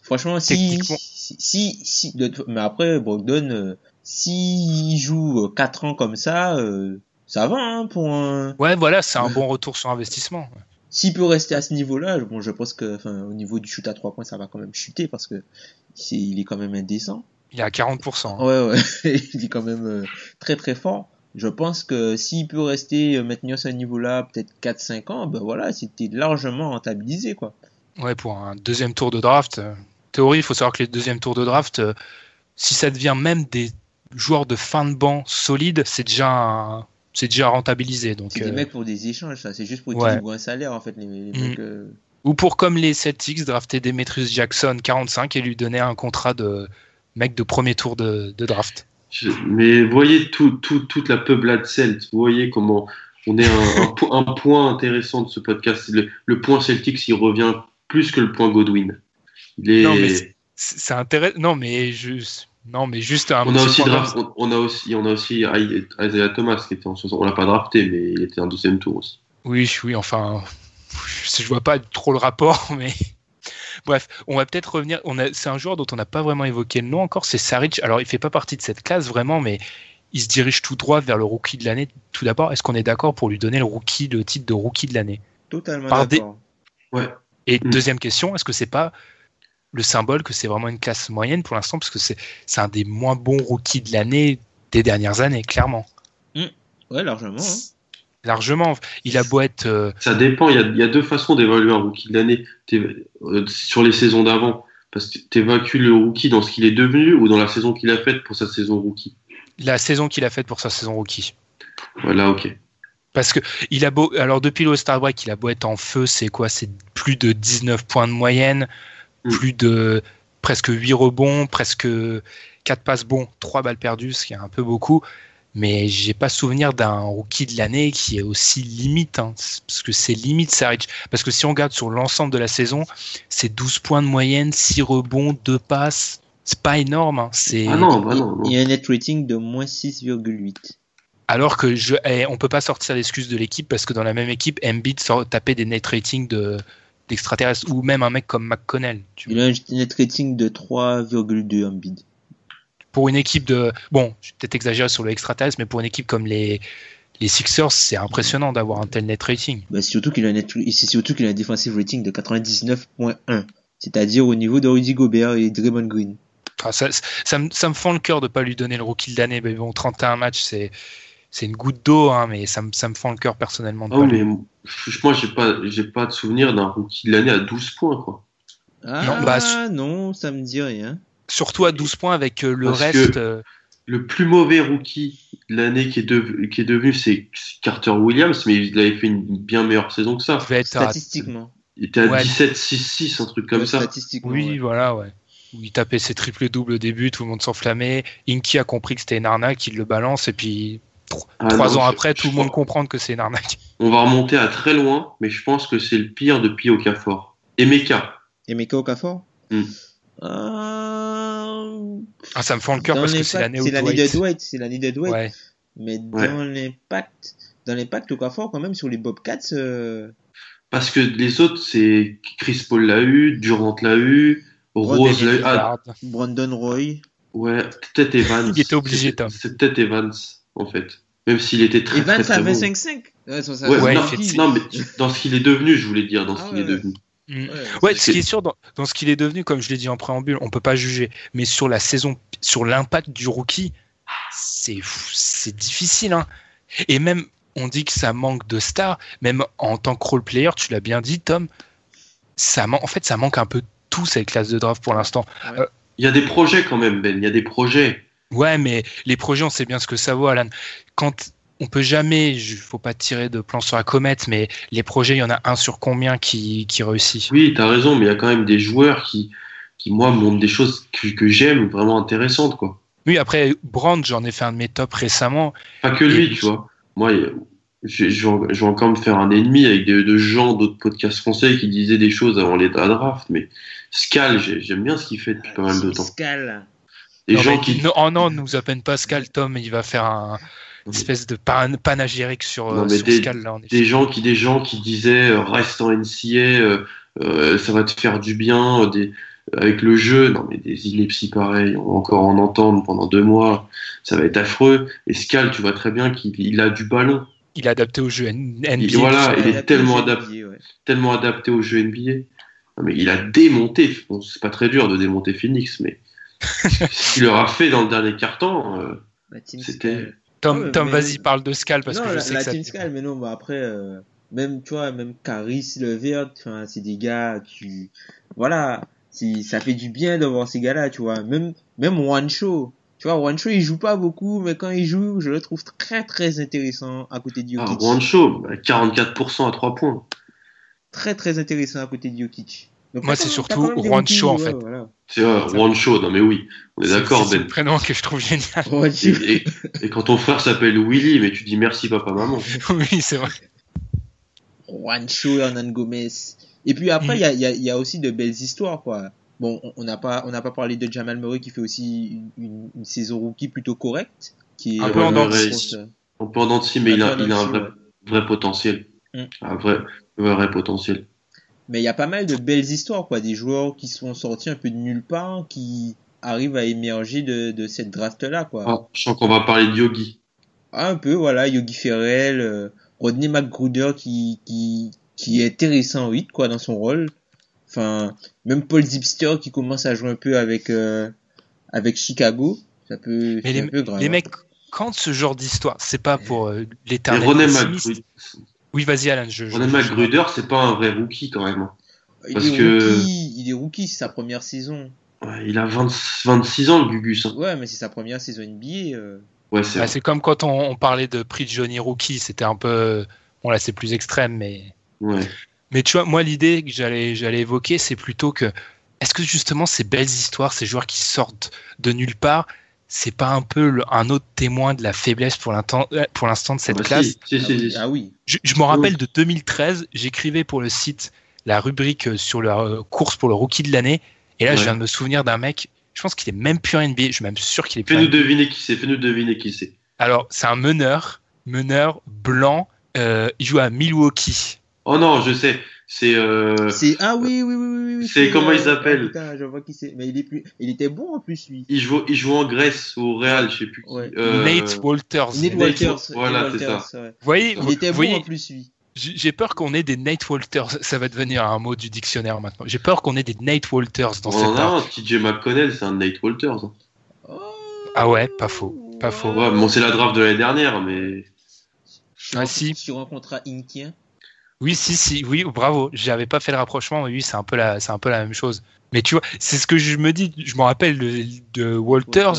Franchement, si si si, si- de- mais après Brogdon, euh, s'il joue 4 ans comme ça, euh, ça va hein, pour un. Ouais, voilà, c'est un [laughs] bon retour sur investissement. S'il peut rester à ce niveau-là, bon, je pense que, enfin, au niveau du shoot à 3 points, ça va quand même chuter parce que c'est, il est quand même indécent. Il est à 40%. hein. Ouais, ouais, [laughs] il est quand même euh, très très fort. Je pense que s'il peut rester, euh, maintenir ce niveau-là, peut-être 4-5 ans, ben voilà, c'était largement rentabilisé, quoi. Ouais, pour un deuxième tour de draft. euh, théorie, il faut savoir que les deuxièmes tours de draft, euh, si ça devient même des joueurs de fin de banc solides, c'est déjà un- c'est déjà rentabilisé. Donc, C'est euh, des mecs pour des échanges, ça. C'est juste pour ouais. équilibrer un salaire, en fait, les, les Mm. mecs. euh, Ou pour comme les Celtics, drafter Demetrius Jackson 45 et lui donner un contrat de mec de premier tour de, de draft. Je- mais voyez tout, tout, toute la peuplade celte. Vous voyez comment on est un, un, po- un point intéressant de ce podcast. Le, le point Celtics, il revient plus que le point Godwin. Il est... Non, mais c'est- C'est intéressant. Non, mais juste, non, mais juste un on a aussi draft, on, on a aussi, on a aussi Isaiah Thomas qui était en 60. On l'a pas drafté, mais il était en deuxième tour aussi. Oui, oui, enfin, je je vois pas trop le rapport, [laughs] mais bref, on va peut-être revenir. On a, c'est un joueur dont on n'a pas vraiment évoqué le nom encore, c'est Saric. Alors, il fait pas partie de cette classe vraiment, mais il se dirige tout droit vers le rookie de l'année. Tout d'abord, est-ce qu'on est d'accord pour lui donner le rookie, le titre de rookie de l'année? Totalement des-. Ouais. Et Mm. deuxième question, est-ce que c'est pas le symbole que c'est vraiment une classe moyenne pour l'instant parce que c'est c'est un des moins bons rookies de l'année des dernières années, clairement. Ouais, largement. hein. Largement. Il a beau être euh, Ça dépend, il y a, il y a deux façons d'évaluer un rookie de l'année euh, sur les saisons d'avant. Parce que tu évacues le rookie dans ce qu'il est devenu ou dans la saison qu'il a faite pour sa saison rookie? la saison qu'il a faite pour sa saison rookie. Voilà, ok. Parce que il a beau, alors depuis le Break, il a beau être en feu, c'est quoi? C'est plus de 19 points de moyenne, Mm. plus de presque 8 rebonds, presque 4 passes bons, 3 balles perdues, ce qui est un peu beaucoup. Mais j'ai pas souvenir d'un rookie de l'année qui est aussi limite, hein, parce que c'est limite Saric. Parce que si on regarde sur l'ensemble de la saison, c'est 12 points de moyenne, 6 rebonds, 2 passes. C'est pas énorme. hein, C'est Ah non, bah non, non. Il y a un net rating de moins 6,8. Alors que je, eh, on peut pas sortir l'excuse de l'équipe parce que dans la même équipe, Embiid sort taper des net ratings de d'extraterrestres ou même un mec comme McConnell. tu Il a un net rating de 3,2 en bid. Pour une équipe de, bon, je vais peut-être exagérer sur le extraterrestre, mais pour une équipe comme les les Sixers, c'est impressionnant d'avoir un tel net rating. Bah, c'est surtout qu'il a un net, et c'est surtout qu'il a un defensive rating de 99.1. C'est-à-dire au niveau de Rudy Gobert et Draymond Green. Enfin, ça, ça, me, ça me fend le cœur de pas lui donner le rookie de l'année. Mais bon, 31 matchs, c'est c'est une goutte d'eau, hein, mais ça me, ça me fend le cœur personnellement. Lui- mais moi, j'ai pas, j'ai pas de souvenir d'un rookie de l'année à 12 points, quoi. Ah Non, bah, non, ça me dit rien. Surtout à 12 points avec euh, le Parce reste. que- euh, Le plus mauvais rookie de l'année qui est, dev- qui est devenu, c'est Carter Williams, mais il avait fait une bien meilleure saison que ça. Statistiquement. Il était à Ouais. 17-6-6, un truc comme Ouais, ça. Statistiquement. Oui, ouais. voilà, ouais. Où il tapait ses triples doubles au début, tout le monde s'enflammait. Inky a compris que c'était une arnaque, il le balance, et puis Ah trois non, ans après, tout le monde comprend que c'est une arnaque. On va remonter à très loin, mais je pense que c'est le pire depuis Okafor. Et Meka. Et Meka Okafor Hmm. Euh, Ah, ça me fend le cœur parce que c'est l'année où C'est l'année Dwight- de Dwight, c'est l'année de Dwight. Ouais. Mais Ouais. dans l'impact, dans l'impact Okafor, quand même, sur les Bobcats, euh, Parce que les autres, c'est Chris Paul l'a eu, Durant l'a eu, Rose l'a eu. Ah. Brandon Roy. ouais, peut-être Evans. Il était obligé, C'est- Tom. C'est peut-être Evans, en fait. Même s'il était très, Evans très, très bon. 25-5. Ouais, ça, Ouais, Ouais, non, mais dans ce qu'il est devenu, je voulais dire, dans ce Ah qu'il ouais, est devenu. Mm. Ouais, ce qui est sûr, dans, dans ce qu'il est devenu, comme je l'ai dit en préambule, on peut pas juger. Mais sur la saison, sur l'impact du rookie, c'est c'est difficile. Hein. Et même, on dit que ça manque de stars. Même en tant que role player, tu l'as bien dit, Tom. Ça man- en fait, ça manque un peu tout cette classe de draft pour l'instant. Il y a des projets quand même, Ben. Il y a des projets. Ouais, mais les projets, on sait bien ce que ça vaut, Alan. Quand on peut jamais, il faut pas tirer de plan sur la comète, mais les projets, il y en a un sur combien qui, qui réussit? Oui, tu as raison, mais il y a quand même des joueurs qui, qui moi, montrent des choses que, que j'aime, vraiment intéressantes, quoi. Oui, après, Brand, j'en ai fait un de mes tops récemment. Pas que lui, Et- tu vois. Moi, je, je, vais- je vais encore me faire un ennemi avec des, de gens d'autres podcasts français qui disaient des choses avant les draft, mais Scal, j'ai- j'aime bien ce qu'il fait depuis pas mal de temps. Pascal. Les Non, gens mais qui. non, oh non, nous appelle Pascal, Tom, il va faire un une espèce de pan panagérique sur, Non, euh, mais sur des- Scal, là, en effet. des gens qui des gens qui disaient euh, reste en NCA euh, euh, ça va te faire du bien euh, des, avec le jeu non mais des illepsies pareilles on va encore en entendre pendant deux mois ça va être affreux et Scal tu vois très bien qu'il il a du ballon Il est adapté au jeu NBA. Il- voilà, il est tellement adapté Ouais. tellement adapté au jeu NBA non, mais il a démonté bon, c'est pas très dur de démonter Phoenix mais ce qu'il leur a fait dans le dernier carton euh, La team C'était-. Tom, Ouais, Tom mais- vas-y, parle de Scal parce non, que je la, sais la que ça. team Scal, mais non, bah après, euh, même, tu vois, même Caris, Levert, enfin, c'est des gars, tu, voilà, ça fait du bien de voir ces gars-là, tu vois. Même, même One Show. Tu vois, One Show, il joue pas beaucoup, mais quand il joue, je le trouve très, très intéressant à côté de ah, Jokic. Juancho, bah, 44% à 3 points Très, très intéressant à côté de Jokic. Donc, Moi, c'est surtout Juancho, en ouais, fait. voilà. c'est euh, Juancho non mais oui on est d'accord c'est le prénom que je trouve génial. [laughs] Et, et- et quand ton frère s'appelle Willy, mais tu dis merci papa maman. [laughs] oui, c'est vrai. Juancho, Hernan Gomez. Et puis après, il y, a, il y, a, il y a aussi de belles histoires, quoi. Bon, on- n'a pas, on n'a pas parlé de Jamal Murray qui fait aussi une, une, une saison rookie plutôt correcte. Qui est Un peu euh, en dents euh, mais il a, il a dents un vrai, vrai potentiel. Mm. Un vrai, vrai potentiel. Mais il y a pas mal de belles histoires, quoi. Des joueurs qui sont sortis un peu de nulle part, qui arrive à émerger de, de cette draft-là, quoi. Ah, je sens qu'on va parler de Yogi. Ah, un peu, voilà, Yogi Ferrell, euh, Rodney McGruder qui, qui, qui est intéressant, oui, quoi, dans son rôle. Enfin, même Paul Zipster qui commence à jouer un peu avec, euh, avec Chicago. Ça peut, Mais c'est les, un peu grave. les mecs, quand ce genre d'histoire, c'est pas pour euh, l'éternel Oui, vas-y, Alan. Je, je- je- McGruder, c'est pas un vrai rookie quand même. hein. il, parce est que- rookie, il est rookie, c'est sa première saison. Ouais, il a 20 26 ans, le Gugus. hein. Ouais, mais c'est sa première saison NBA. euh. Ouais, c'est Bah, vrai. c'est comme quand on, on parlait de prix de Johnny Rookie, c'était un peu. Bon, là, c'est plus extrême, mais. Ouais. Mais tu vois, moi, l'idée que j'allais, j'allais évoquer, c'est plutôt que. Est-ce que justement, ces belles histoires, ces joueurs qui sortent de nulle part, c'est pas un peu le- un autre témoin de la faiblesse pour l'instant, euh, pour l'instant de cette Ah bah classe? si, si, Ah si, oui, si. ah oui. Je, je me rappelle de 2013, j'écrivais pour le site la rubrique euh, sur la euh, course pour le rookie de l'année. Et là, je viens de me souvenir d'un mec, je pense qu'il est même plus en NBA, je suis même sûr qu'il est plus en Fais-nous NBA. deviner qui c'est, fais-nous deviner qui c'est. Alors, c'est un meneur, meneur blanc, euh, il joue à Milwaukee. Oh non, je sais. C'est. Euh... C'est ah oui oui oui oui. oui C'est comment il s'appelle? ah, putain, je vois qui c'est. Mais il est plus, il était bon en plus lui. Il, joue, il joue en Grèce, au Real, je sais plus. Ouais. Euh, Nate Walters. Nate Walters. Wa- voilà, Nate c'est Walters, ça. ouais. Vous voyez, Il vous était bon voyez, en plus lui. j'ai peur qu'on ait des Nate Walters. Ça va devenir un mot du dictionnaire maintenant. J'ai peur qu'on ait des Nate Walters dans Oh cette non. TJ McConnell, c'est un Nate Walters. hein. Ah ouais, pas faux. Pas faux. Ouais, bon, c'est la draft de l'année dernière, mais. Sur, Ah, si. sur un contrat inkien. Oui, si, si, oui, bravo. J'avais pas fait le rapprochement, mais oui, c'est un peu la, c'est un peu la même chose. Mais tu vois, c'est ce que je me dis. Je me rappelle de, de Walters.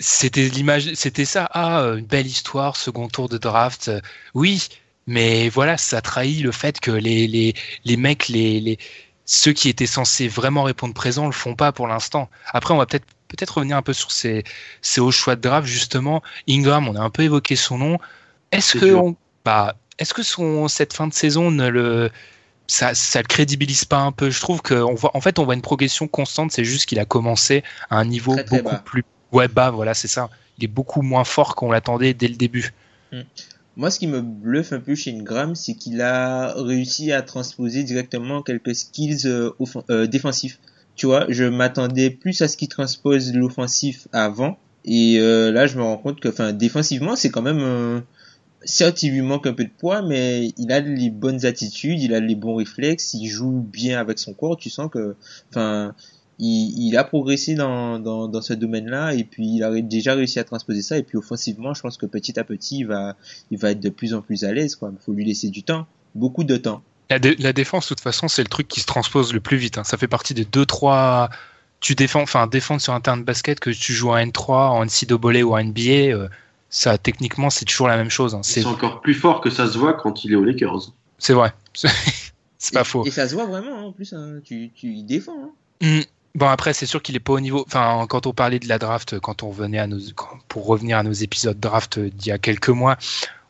C'était l'image, c'était ça. Ah, euh, une belle histoire, second tour de draft. Oui, mais voilà, ça trahit le fait que les, les, les mecs, les, les, ceux qui étaient censés vraiment répondre présent le font pas pour l'instant. Après, on va peut-être peut-être revenir un peu sur ces, ces hauts choix de draft justement. Ingram, on a un peu évoqué son nom. Est-ce que dur. on, bah, est-ce que son cette fin de saison ne le ça, ça le crédibilise pas un peu? Je trouve qu'on voit en fait on voit une progression constante. C'est juste qu'il a commencé à un niveau Très, très beaucoup bas. plus ouais bas. Voilà, c'est ça. Il est beaucoup moins fort qu'on l'attendait dès le début. Moi, ce qui me bluffe un peu chez Ingram, c'est qu'il a réussi à transposer directement quelques skills euh, euh, défensifs. Tu vois, je m'attendais plus à ce qu'il transpose l'offensif avant. Et euh, là, je me rends compte que, enfin, défensivement, c'est quand même... certes, il lui manque un peu de poids, mais il a les bonnes attitudes, il a les bons réflexes, il joue bien avec son corps. Tu sens que, enfin, il, a progressé dans, dans, ce domaine-là, et puis il a déjà réussi à transposer ça. Et puis offensivement, je pense que petit à petit, il va, il va être de plus en plus à l'aise. Il faut lui laisser du temps, beaucoup de temps. La, dé- la défense, de toute façon, c'est le truc qui se transpose le plus vite. hein. Ça fait partie des deux, trois. Tu défends, enfin, défendre sur un terrain de basket, que tu joues à N3, en NCAA ou en NBA, euh, ça, techniquement, c'est toujours la même chose. hein. C'est encore plus fort que ça se voit quand il est aux Lakers. c'est vrai. [laughs] c'est pas et, faux. Et ça se voit vraiment, hein, en plus. Hein, tu, tu il défend. Hein. Hmm. Bon, après, c'est sûr qu'il est pas au niveau. Enfin, quand on parlait de la draft, quand on revenait à nos. quand- pour revenir à nos épisodes draft d'il y a quelques mois,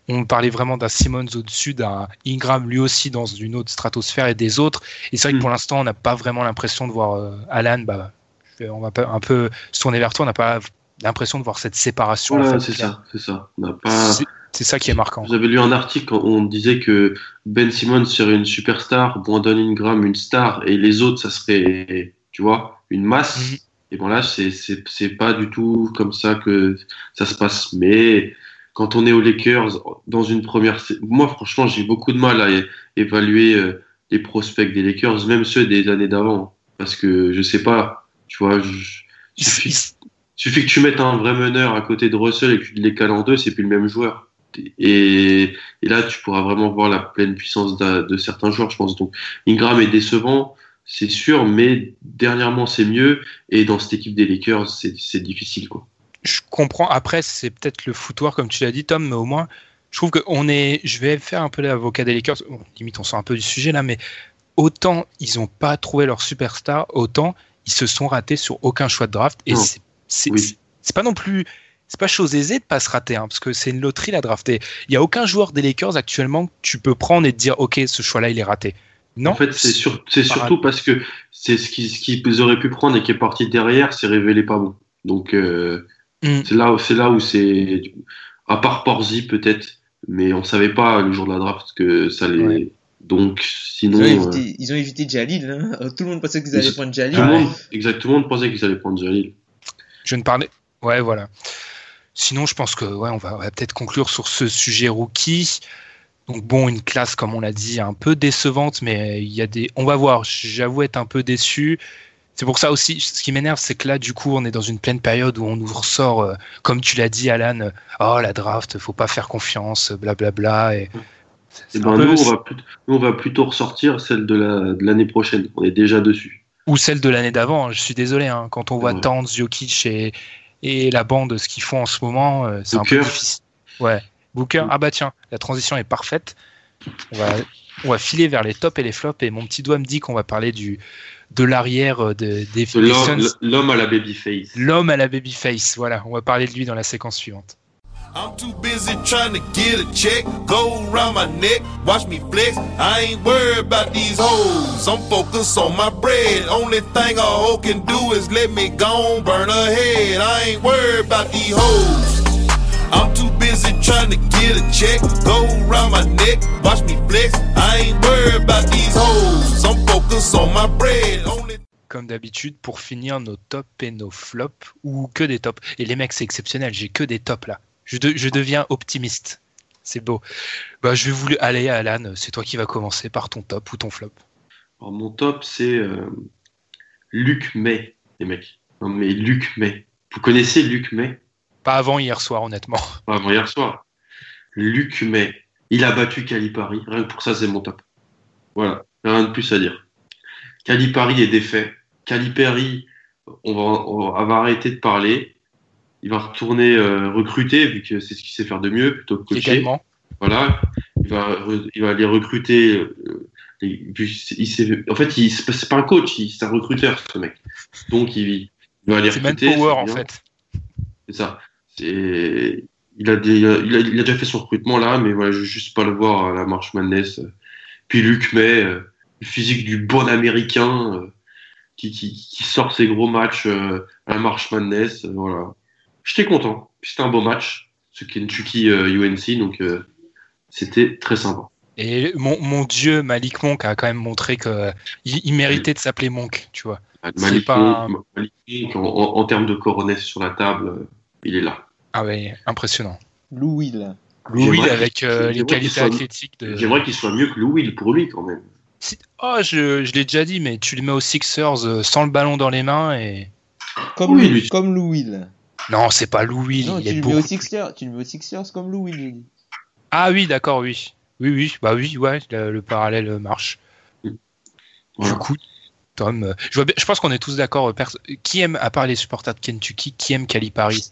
on parlait vraiment d'un Simmons au-dessus, d'un Ingram lui aussi dans une autre stratosphère et des autres. Et c'est vrai que pour l'instant, on n'a pas vraiment l'impression de voir euh, Alan. Bah, on va un peu se tourner vers toi. On n'a pas l'impression de voir cette séparation. Voilà, c'est ça, c'est ça. Pas. C'est- ça qui est marquant. Vous avez lu un article où on disait que Ben Simmons serait une superstar, Brandon Ingram une star, et les autres, ça serait, tu vois, une masse. Mhm. Et bon là, c'est c'est c'est pas du tout comme ça que ça se passe. Mais quand on est aux Lakers dans une première, moi franchement, j'ai beaucoup de mal à évaluer euh, les prospects des Lakers, même ceux des années d'avant, parce que je sais pas, tu vois, je- il- suffit que tu mettes un vrai meneur à côté de Russell et que tu les cales en deux, c'est plus le même joueur. Et, et là, tu pourras vraiment voir la pleine puissance de, certains joueurs, je pense. Donc, Ingram est décevant, c'est sûr, mais dernièrement, c'est mieux. Et dans cette équipe des Lakers, c'est difficile, quoi. je comprends. Après, c'est peut-être le foutoir, comme tu l'as dit, Tom, mais au moins, je trouve qu'on est. Je vais faire un peu l'avocat des Lakers. Bon, limite, on sort un peu du sujet là, mais autant ils n'ont pas trouvé leur superstar, autant ils se sont ratés sur aucun choix de draft. Et c'est c'est- Oui. pas non plus. C'est pas chose aisée de pas se rater, hein, parce que c'est une loterie la draft. Il y a aucun joueur des Lakers actuellement que tu peux prendre et te dire, ok, ce choix-là, il est raté. Non. en fait, c'est sur- surtout parce que c'est ce qu'ils ce qu'ils auraient pu prendre et qui est parti derrière, c'est révélé pas bon. Donc, euh, Mm. c'est là, où- c'est là où c'est. À part Porzi, peut-être, mais on savait pas le jour de la draft que ça allait. Ouais. Donc, sinon. Ils, ont euh, évité, ils ont évité Jalil. Hein. [laughs] Tout le monde pensait qu'ils Ils- allaient prendre Jalil. Tout le monde, exactement, on pensait qu'ils allaient prendre Jalil. Je ne parlais. Ouais, voilà. Sinon, je pense que ouais, on va, peut-être conclure sur ce sujet rookie. Donc bon, une classe comme on l'a dit un peu décevante, mais il y a des. On va voir. J'avoue être un peu déçu. C'est pour ça aussi, ce qui m'énerve, c'est que là, du coup, on est dans une pleine période où on nous ressort, euh, comme tu l'as dit, Alan, euh, oh la draft, faut pas faire confiance, blablabla. et Eh ben, nous, on va plutôt, nous, on va plutôt ressortir celle de la- de l'année prochaine. On est déjà dessus. Ou celle de l'année d'avant. Je suis désolé, hein, quand on voit Ouais. Jokic et, et la bande, ce qu'ils font en ce moment, euh, c'est un peu Booker. difficile. Ouais, Booker. Ah bah tiens, la transition est parfaite. On va, on va filer vers les tops et les flops. Et mon petit doigt me dit qu'on va parler du de l'arrière euh, de, des, l'homme à la babyface. L'homme à la babyface. Voilà, on va parler de lui dans la séquence suivante. I'm too busy trying to get a check, go around my neck, watch me flex. I ain't worried about these hoes. I'm focused on my bread. Only thing a hoe can do is let me go on, burn her head. I ain't worried about these hoes. I'm too busy trying to get a check, go around my neck, watch me flex. I ain't worried about these hoes. I'm focused on my bread. Only Comme d'habitude, pour finir nos tops et nos flops, ou que des tops. Et les mecs, c'est exceptionnel, j'ai que des tops là. Je, de- je deviens optimiste. C'est beau. Bah, je vais vous aller, Alan, c'est toi qui vas commencer par ton top ou ton flop. Alors, mon top, c'est euh, Luc May, les mecs. Non, mais Luc May. Vous connaissez Luc May? Pas avant hier soir, honnêtement. Pas avant hier soir. Luc May. Il a battu Calipari. Rien que pour ça, c'est mon top. Voilà. Rien de plus à dire. Calipari est défait. Calipari, on va, on va arrêter de parler. Il va retourner euh, recruter, vu que c'est ce qu'il sait faire de mieux, plutôt que coacher. Également. Voilà. Il va, il va aller recruter. euh, puis il en fait, il- c'est pas- un coach, c'est un recruteur, ce mec. Donc, il, il va aller C'est recruter. C'est en bien. fait. C'est ça. C'est, il a, des- il, a, il a déjà fait son recrutement là, mais voilà, je veux juste pas le voir à la March Madness. Puis Luc May, euh, le physique du bon américain, euh, qui, qui, qui sort ses gros matchs euh, à la March Madness. voilà. J'étais content. C'était un beau match, ce Kentucky euh, UNC, donc euh, c'était très sympa. Et mon, mon dieu, Malik Monk a quand même montré que il, il méritait de s'appeler Monk, tu vois. C'est Malik pas un- Monk, Malik Monk, en, en- en termes de coronets sur la table, euh, il est là. Ah ouais, impressionnant. Lou Will. Louis J'aimerais avec euh, les qualités soit- athlétiques de. J'aimerais qu'il soit mieux que Lou Will pour lui quand même. Oh, je, je l'ai déjà dit, mais tu le mets aux Sixers euh, sans le ballon dans les mains et. Comme, Oui, Lou, lui. comme Lou Will. Non, c'est pas Lou Will, non, il tu est le, mets beaucoup au plus- Sixers, tu le mets au Sixers comme Lou Will. Ah oui, d'accord, oui. Oui, oui, bah oui, ouais, le, le parallèle marche. Du coup, Tom, euh, je, vois bien- je pense qu'on est tous d'accord. euh, Qui aime, à part les supporters de Kentucky, qui aime Calipari?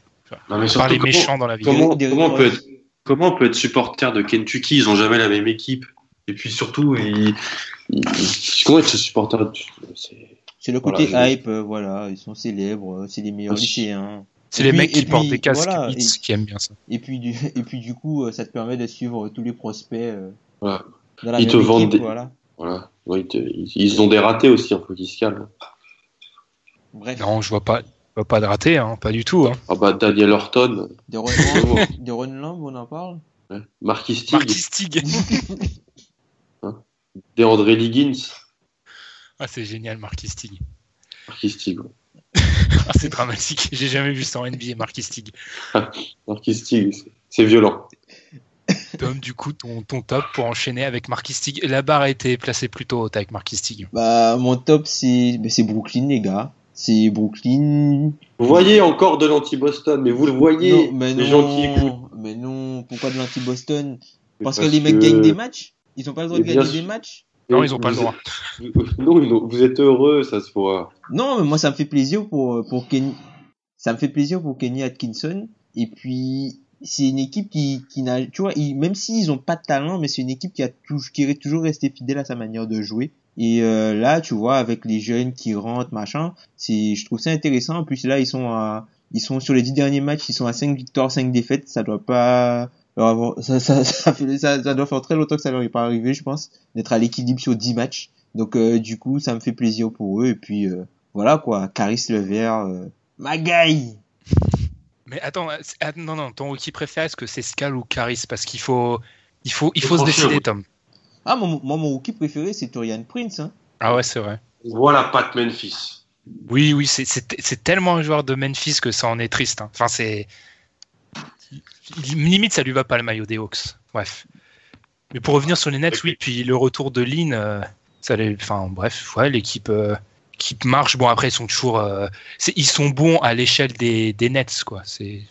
Non, mais surtout, les comment- méchants dans la vie. Comment, on peut être, comment on peut être supporter de Kentucky? Ils ont jamais la même équipe. Et puis surtout, ils, ils- comment être supporter de- c'est- C'est le côté Voilà, je- hype, euh, voilà, ils sont célèbres, c'est les meilleurs Ah, lycéens. C'est les puis- mecs qui portent puis, des casques voilà, Beats et- qui aiment bien ça. Et puis, du, [laughs] et puis du coup, euh, ça te permet de suivre tous les prospects euh, Voilà. dans la Ils même te vendent des- voilà. Voilà. Ouais, ils, te- ils- ils ont des ratés aussi, il faut qu'ils se calment. Bref, Non, je vois pas, je vois pas de raté, hein, pas du tout. Hein. Ah bah, Daniel Horton, de Ron, [laughs] de Ron Lamb, on en parle? Ouais. Marquis Stig, Marquis Stig. [laughs] DeAndre Liggins. ah, c'est génial, Marquis Stig. Marquis Stig, ouais. Ah, c'est dramatique. J'ai jamais vu ça en NBA, Marquis Stig. [laughs] Marquis Stig, c'est- violent. Tom, du coup, ton, ton top pour enchaîner avec Marquis Stig. La barre a été placée plutôt haute avec Marquis Stig. Bah, mon top, c'est c'est Brooklyn, les gars. C'est Brooklyn. Vous voyez encore de l'anti-Boston, mais vous le voyez, non, mais les non, gens qui écoutent. mais non, pourquoi de l'anti-Boston? Parce, Parce que les mecs que- gagnent des matchs? Ils ont pas le droit de gagner des matchs? Non, ils ont pas le droit. êtes- Non, non, vous êtes heureux, ça se voit. Non, mais moi, ça me fait plaisir pour, pour Kenny. Ça me fait plaisir pour Kenny Atkinson. Et puis, c'est une équipe qui, qui n'a, tu vois, ils- même s'ils ont pas de talent, mais c'est une équipe qui a toujours, qui est toujours resté fidèle à sa manière de jouer. Et euh, là, tu vois, avec les jeunes qui rentrent, machin, c'est, je trouve ça intéressant. En plus, là, ils sont à, ils sont sur les dix derniers matchs, ils sont à 5 victoires, 5 défaites. Ça doit pas, avoir- ça, ça, [laughs] ça, fait- ça, ça doit faire très longtemps que ça leur est pas arrivé, je pense, d'être à l'équilibre sur 10 matchs. Donc, euh, du coup, ça me fait plaisir pour eux. Et puis, euh, voilà quoi, Caris Levert, euh, ma guy Mais attends, ah, non, non, ton rookie préféré, est-ce que c'est Scal ou Caris? Parce qu'il faut, il faut, il faut se décider, Tom. Ah, mon, moi, mon rookie préféré, c'est Torian Prince. Hein. Ah ouais, c'est vrai. Voilà Pat Memphis. Oui, oui, c'est- c'est c'est tellement un joueur de Memphis que ça en est triste. hein. Enfin, c'est. Limite, ça lui va pas le maillot des Hawks. Bref. Mais pour revenir sur les Nets, oui, puis le retour de Lynn, euh, ça les... Enfin, bref, ouais, l'équipe euh, qui marche. Bon, après, ils sont toujours. euh, ils sont bons à l'échelle des, des Nets, quoi. C'est.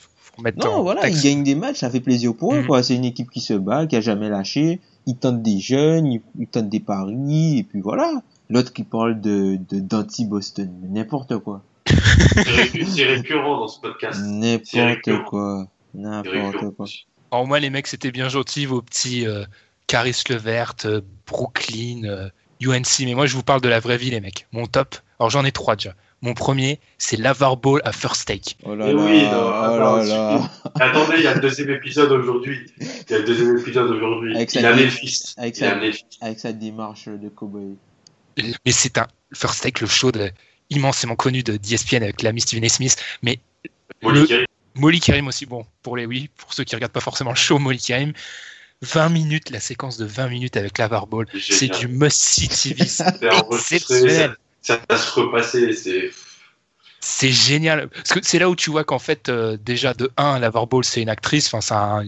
Non, voilà, ils gagnent des matchs, ça fait plaisir pour eux, Mhm. quoi. C'est une équipe qui se bat, qui a jamais lâché. Ils tentent des jeunes, ils, ils tentent des paris, et puis voilà. L'autre qui parle de, de d'anti-Boston, n'importe quoi. C'est récu- c'est récurrent dans ce podcast. N'importe quoi. N'importe quoi. Alors, moi, les mecs, c'était bien gentil, vos petits euh, Caris Levert, euh, Brooklyn, euh, UNC. Mais moi, je vous parle de la vraie vie, les mecs. Mon top, alors j'en ai trois déjà. Mon premier, c'est Lavar Ball à First Take. Oh là Mais là, oui, non, oh attends, là là. Attendez, il y a le deuxième épisode aujourd'hui. Il y a le deuxième épisode aujourd'hui. Avec Il sa a vie- Memphis. avec Il a sa- Memphis. Avec sa démarche de cowboy. Mais c'est un First Take, le show de, immensément connu de d'ESPN avec l'ami Stephen A. Smith. Mais Molly Le- Kerry. Molly Karim aussi, bon, pour les oui, pour ceux qui regardent pas forcément le show, Molly Karim. 20 minutes, la séquence de 20 minutes avec Lavar Ball, c'est du must-see TV, [laughs] c'est C'est enregistré, exceptionnel. Ça, ça va se repasser. C'est. C'est génial. Parce que c'est là où tu vois qu'en fait, euh, déjà, de 1, Lavar Ball, c'est une actrice. Enfin, ça,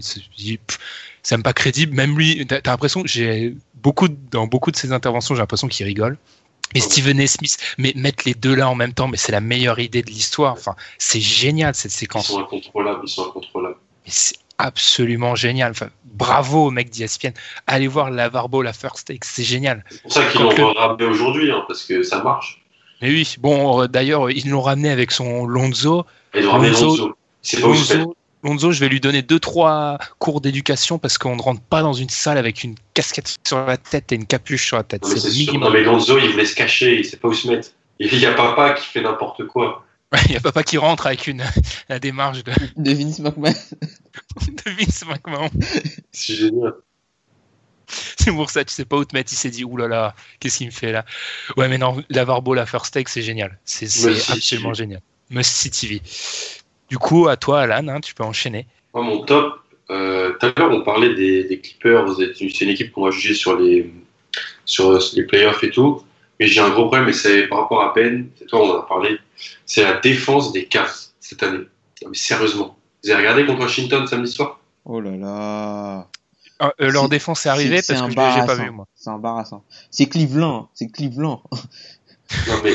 c'est même pas crédible. Même lui, t'as t'as l'impression j'ai beaucoup, dans beaucoup de ses interventions, j'ai l'impression qu'il rigole. Et. Stephen A. Smith, mais mettre les deux là en même temps, mais c'est la meilleure idée de l'histoire. Enfin, c'est génial cette Ils séquence. sont incontrôlables. Ils sont incontrôlables. Mais c'est absolument génial. Enfin, bravo au mec d'ESPN. Allez voir Lavar Ball à First Take, c'est génial. C'est pour ça qu'ils l'ont le- ramené aujourd'hui, hein, parce que ça marche. Mais oui, bon, euh, d'ailleurs, ils l'ont ramené avec son Lonzo. Ils ont ramené Lonzo-. C'est pas où. Lonzo, je vais lui donner deux trois cours d'éducation parce qu'on ne rentre pas dans une salle avec une casquette sur la tête et une capuche sur la tête. Non, mais C'est. Non, mais Lonzo, il voulait se cacher. Il sait pas où se mettre. Et il y a papa qui fait n'importe quoi. Il n'y a papa qui rentre avec une [laughs] la démarche de, De Vince McMahon. [laughs] de Vince McMahon. C'est génial. C'est pour ça, tu sais pas où te mettre. Il s'est dit, oulala, qu'est-ce qu'il me fait là? Ouais, mais non, l'avoir beau, la first take, c'est génial. C'est absolument TV. génial. Must see TV. Du coup, à toi, Alan, hein, tu peux enchaîner. Moi, mon top, euh, tout à l'heure, on parlait des, des Clippers. C'est une équipe qu'on va juger sur les, sur les playoffs et tout. Mais j'ai un gros problème, et c'est par rapport à Ben, c'est toi, on en a parlé. C'est la défense des Cavs cette année. Non, mais sérieusement. Vous avez regardé contre Washington samedi soir? Oh là là. Euh, euh, leur C'est- défense est arrivée C'est- parce c'est que je l'ai- pas vu, moi. C'est embarrassant. C'est Cleveland. C'est Cleveland. Non, mais.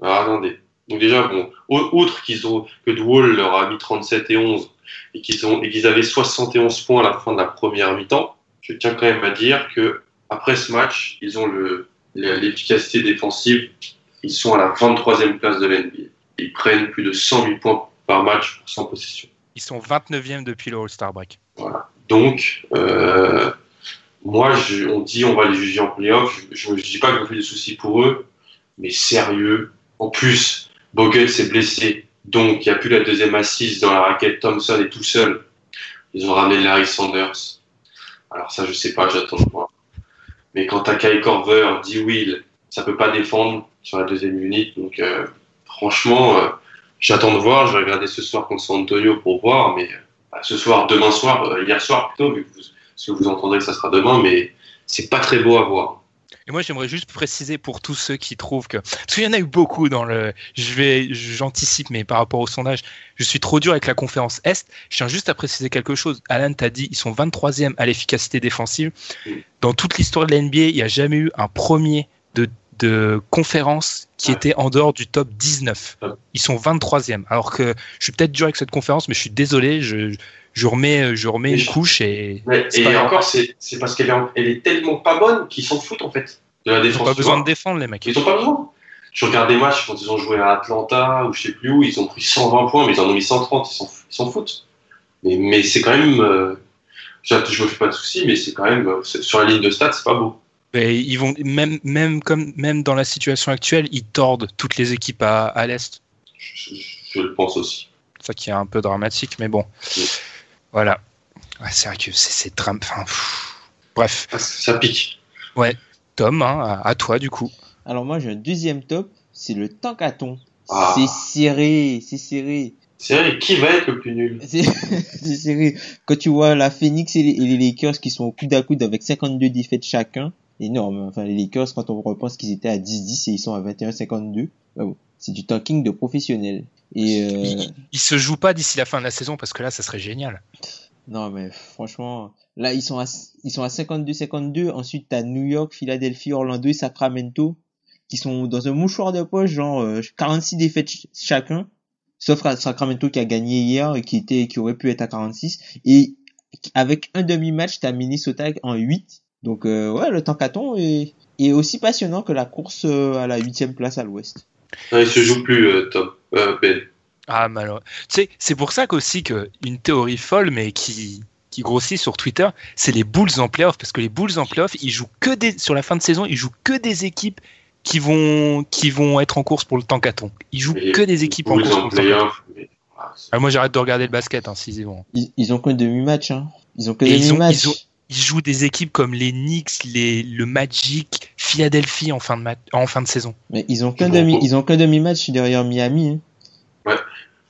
Alors, [laughs] attendez. Donc, déjà, bon, outre qu'ils ont, que Dwall leur a mis 37 et 11 et qu'ils ont, et qu'ils avaient 71 points à la fin de la première mi-temps, je tiens quand même à dire que après ce match, ils ont le, le- l'efficacité défensive. Ils sont à la 23e place de l'NBA. Ils prennent plus de 108 points par match pour 100 possessions. Ils sont 29e depuis le All-Star Break. Voilà. Donc, euh, moi, je- on dit on va les juger en playoff. Je ne dis pas que je me fais des soucis pour eux, mais sérieux. En plus, Bogut s'est blessé, donc il n'y a plus la deuxième assise dans la raquette. Thompson est tout seul. Ils ont ramené Larry Sanders. Alors ça, je sais pas, j'attends de voir. Mais quand t'as Kai Corver, D. Will, ça peut pas défendre sur la deuxième unité. Donc, euh, franchement, euh, j'attends de voir. Je vais regarder ce soir contre San Antonio pour voir, mais bah, ce soir, demain soir, euh, hier soir plutôt, vu que vous, parce que vous entendrez ça sera demain, mais c'est pas très beau à voir. Et moi, j'aimerais juste préciser pour tous ceux qui trouvent que. Parce qu'il y en a eu beaucoup dans le. Je vais. J'anticipe, mais par rapport au sondage, je suis trop dur avec la conférence Est. Je tiens juste à préciser quelque chose. Alan t'a dit, ils sont 23e à l'efficacité défensive. Dans toute l'histoire de la NBA, il n'y a jamais eu un premier de, de conférence qui Ouais. était en dehors du top 19. Ouais. Ils sont 23e. Alors que je suis peut-être dur avec cette conférence, mais je suis désolé. Je, je remets, je remets Mais une je- couche et. Mais- et encore, c'est parce qu'elle est, en- elle est tellement pas bonne qu'ils s'en foutent en fait de la Ils n'ont pas besoin de défendre, les mecs. Ils n'ont pas besoin. Je regarde des matchs quand ils ont joué à Atlanta ou je sais plus où, ils ont pris 120 points, mais ils en ont mis 130, ils s'en foutent. Mais, mais c'est quand même. euh, je me fais pas de soucis, mais c'est quand même. euh, Sur la ligne de stats, c'est pas beau. Ils vont même même comme même dans la situation actuelle, ils tordent toutes les équipes à, à l'est. Je, je- je le pense aussi. Ça qui est un peu dramatique, mais bon, Oui. Voilà. Ouais, c'est vrai que c'est c'est dram- enfin. Bref, Ça, ça pique. Tom, hein, à, à toi du coup. Alors moi j'ai un deuxième top. C'est le tankathon. Ah. C'est serré. C'est serré. C'est vrai, qui va être le plus nul? C'est [laughs] c'est serré. Quand tu vois la Phoenix et les, et les Lakers qui sont au coude à coude avec 52 défaites chacun, énorme. Enfin, les Lakers, quand on repense qu'ils étaient à 10-10 et ils sont à 21-52, bah c'est du tanking de professionnels. Et euh, Il, il se joue pas d'ici la fin de la saison parce que là, ça serait génial. non, mais franchement, là ils sont à ils sont à 52-52. Ensuite, t'as New York, Philadelphie, Orlando et Sacramento qui sont dans un mouchoir de poche, genre euh, 46 défaites ch- chacun, sauf Ra- Sacramento qui a gagné hier et qui était qui aurait pu être à 46 et avec un demi-match, t'as Minnesota en 8. Donc euh, ouais, le tankathon est, est aussi passionnant que la course euh, à la huitième place à l'ouest. Non, il se joue plus, euh, Tom. Euh, Ben. Ah, malheureux. Tu sais, c'est pour ça qu'aussi que une théorie folle, mais qui, qui grossit sur Twitter, c'est les Bulls en playoff. Parce que les Bulls en playoff, ils jouent que des, sur la fin de saison, ils jouent que des équipes qui vont, qui vont être en course pour le tankathon. Ils jouent Mais que des équipes en Bulls course en pour le mais- ah, Ah, moi, j'arrête de regarder le basket, hein, s'ils y vont. Ils, ils ont qu'un demi-match, hein. Ils ont que demi-match. ils Ils jouent des équipes comme les Knicks, les, le Magic, Philadelphie en fin de, en fin de saison. Mais ils ont qu'un Ils vont- demi, ils ont qu'un demi-match derrière Miami, hein.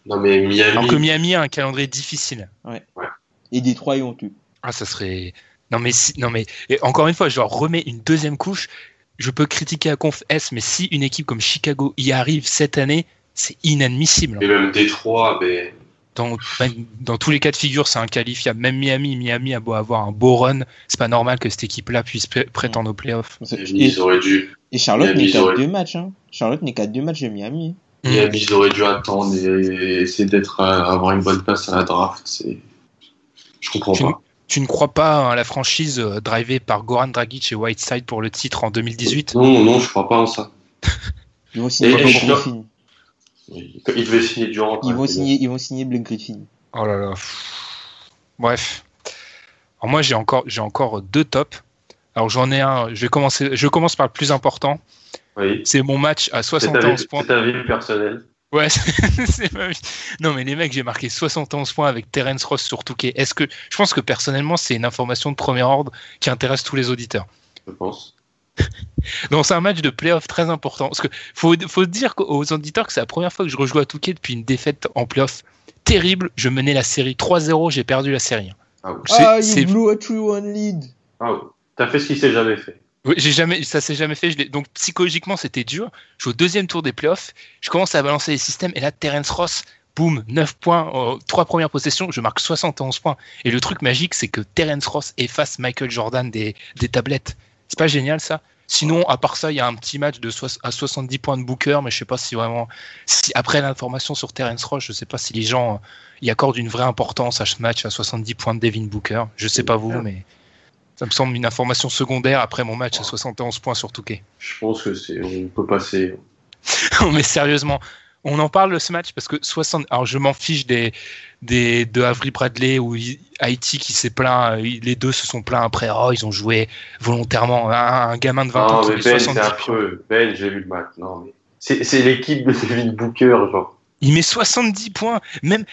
Non, mais Miami. Alors que Miami a un calendrier difficile. Et Détroit, ils ont tout. Ah, ça serait. Non, mais si... non, mais et encore une fois, je leur remets une deuxième couche. Je peux critiquer à Conf S, mais si une équipe comme Chicago y arrive cette année, c'est inadmissible. Et même Détroit, ben. Dans, dans tous les cas de figure, c'est inqualifiable. Même Miami, Miami a beau avoir un beau run, c'est pas normal que cette équipe-là puisse pré- prétendre aux playoffs. Ils auraient dû. Et Charlotte n'est qu'à auraient- deux matchs, hein. Charlotte n'est qu'à deux matchs de Miami. hein. Miami, ils auraient dû attendre et essayer d'être à- avoir une bonne place à la draft. C'est. Je comprends Tu, pas. tu ne crois pas à la franchise euh, drivée par Goran Dragic et Whiteside pour le titre en 2018 Non, non, je crois pas en ça. Et- Blake et je dois- Griffin. Il il devait signer Durant. Ils hein, vont signer, ils vont signer Blake Griffin. Oh là là. Bref. Alors moi j'ai encore j'ai encore deux tops. Alors j'en ai un. Je vais commencer. Je commence par le plus important. Oui. C'est mon match à C'est ta, 71 vie, points. c'est ta vie personnelle. Ouais. [laughs] c'est ma vie. Non mais les mecs j'ai marqué 71 points avec Terence Ross sur Touquet. Est-ce que je pense que personnellement c'est une information de premier ordre qui intéresse tous les auditeurs. je pense. [laughs] Donc c'est un match de playoff très important. Parce que faut, faut dire aux auditeurs que c'est la première fois que je rejoue à Touquet depuis une défaite en playoff terrible. Je menais la série 3-0, j'ai perdu la série. Ah oui. C'est- Ah, c'est- you blew a 3-1 lead. Ah oui. T'as fait ce qu'il s'est jamais fait. Oui, j'ai jamais, ça s'est jamais fait. je l'ai- donc psychologiquement, c'était dur. Je suis au deuxième tour des playoffs. Je commence à balancer les systèmes et là, Terence Ross, boum, 9 points, euh, trois premières possessions, je marque 71 points. Et le truc magique, c'est que Terence Ross efface Michael Jordan des, des tablettes. C'est pas génial ça Sinon, à part ça, il y a un petit match de à 70 points de Booker, mais je sais pas si vraiment, si après l'information sur Terence Ross, je sais pas si les gens euh, y accordent une vraie importance à ce match à 70 points de Devin Booker. Je sais pas vous, mais ça me semble une information secondaire après mon match à 71 points sur Touquet. Je pense que c'est. On peut passer. [laughs] Non, mais sérieusement, on en parle de ce match parce que 60. Alors, je m'en fiche des, des de Avery Bradley ou Haïti qui s'est plaint. euh, Les deux se sont plaints après. Oh, ils ont joué volontairement. Un, un gamin de 20 ans Non, qui mais Ben, 70 c'est affreux. Ben, j'ai vu le match. Non, mais. C'est l'équipe de Devin Booker, genre. Il met 70 points. Même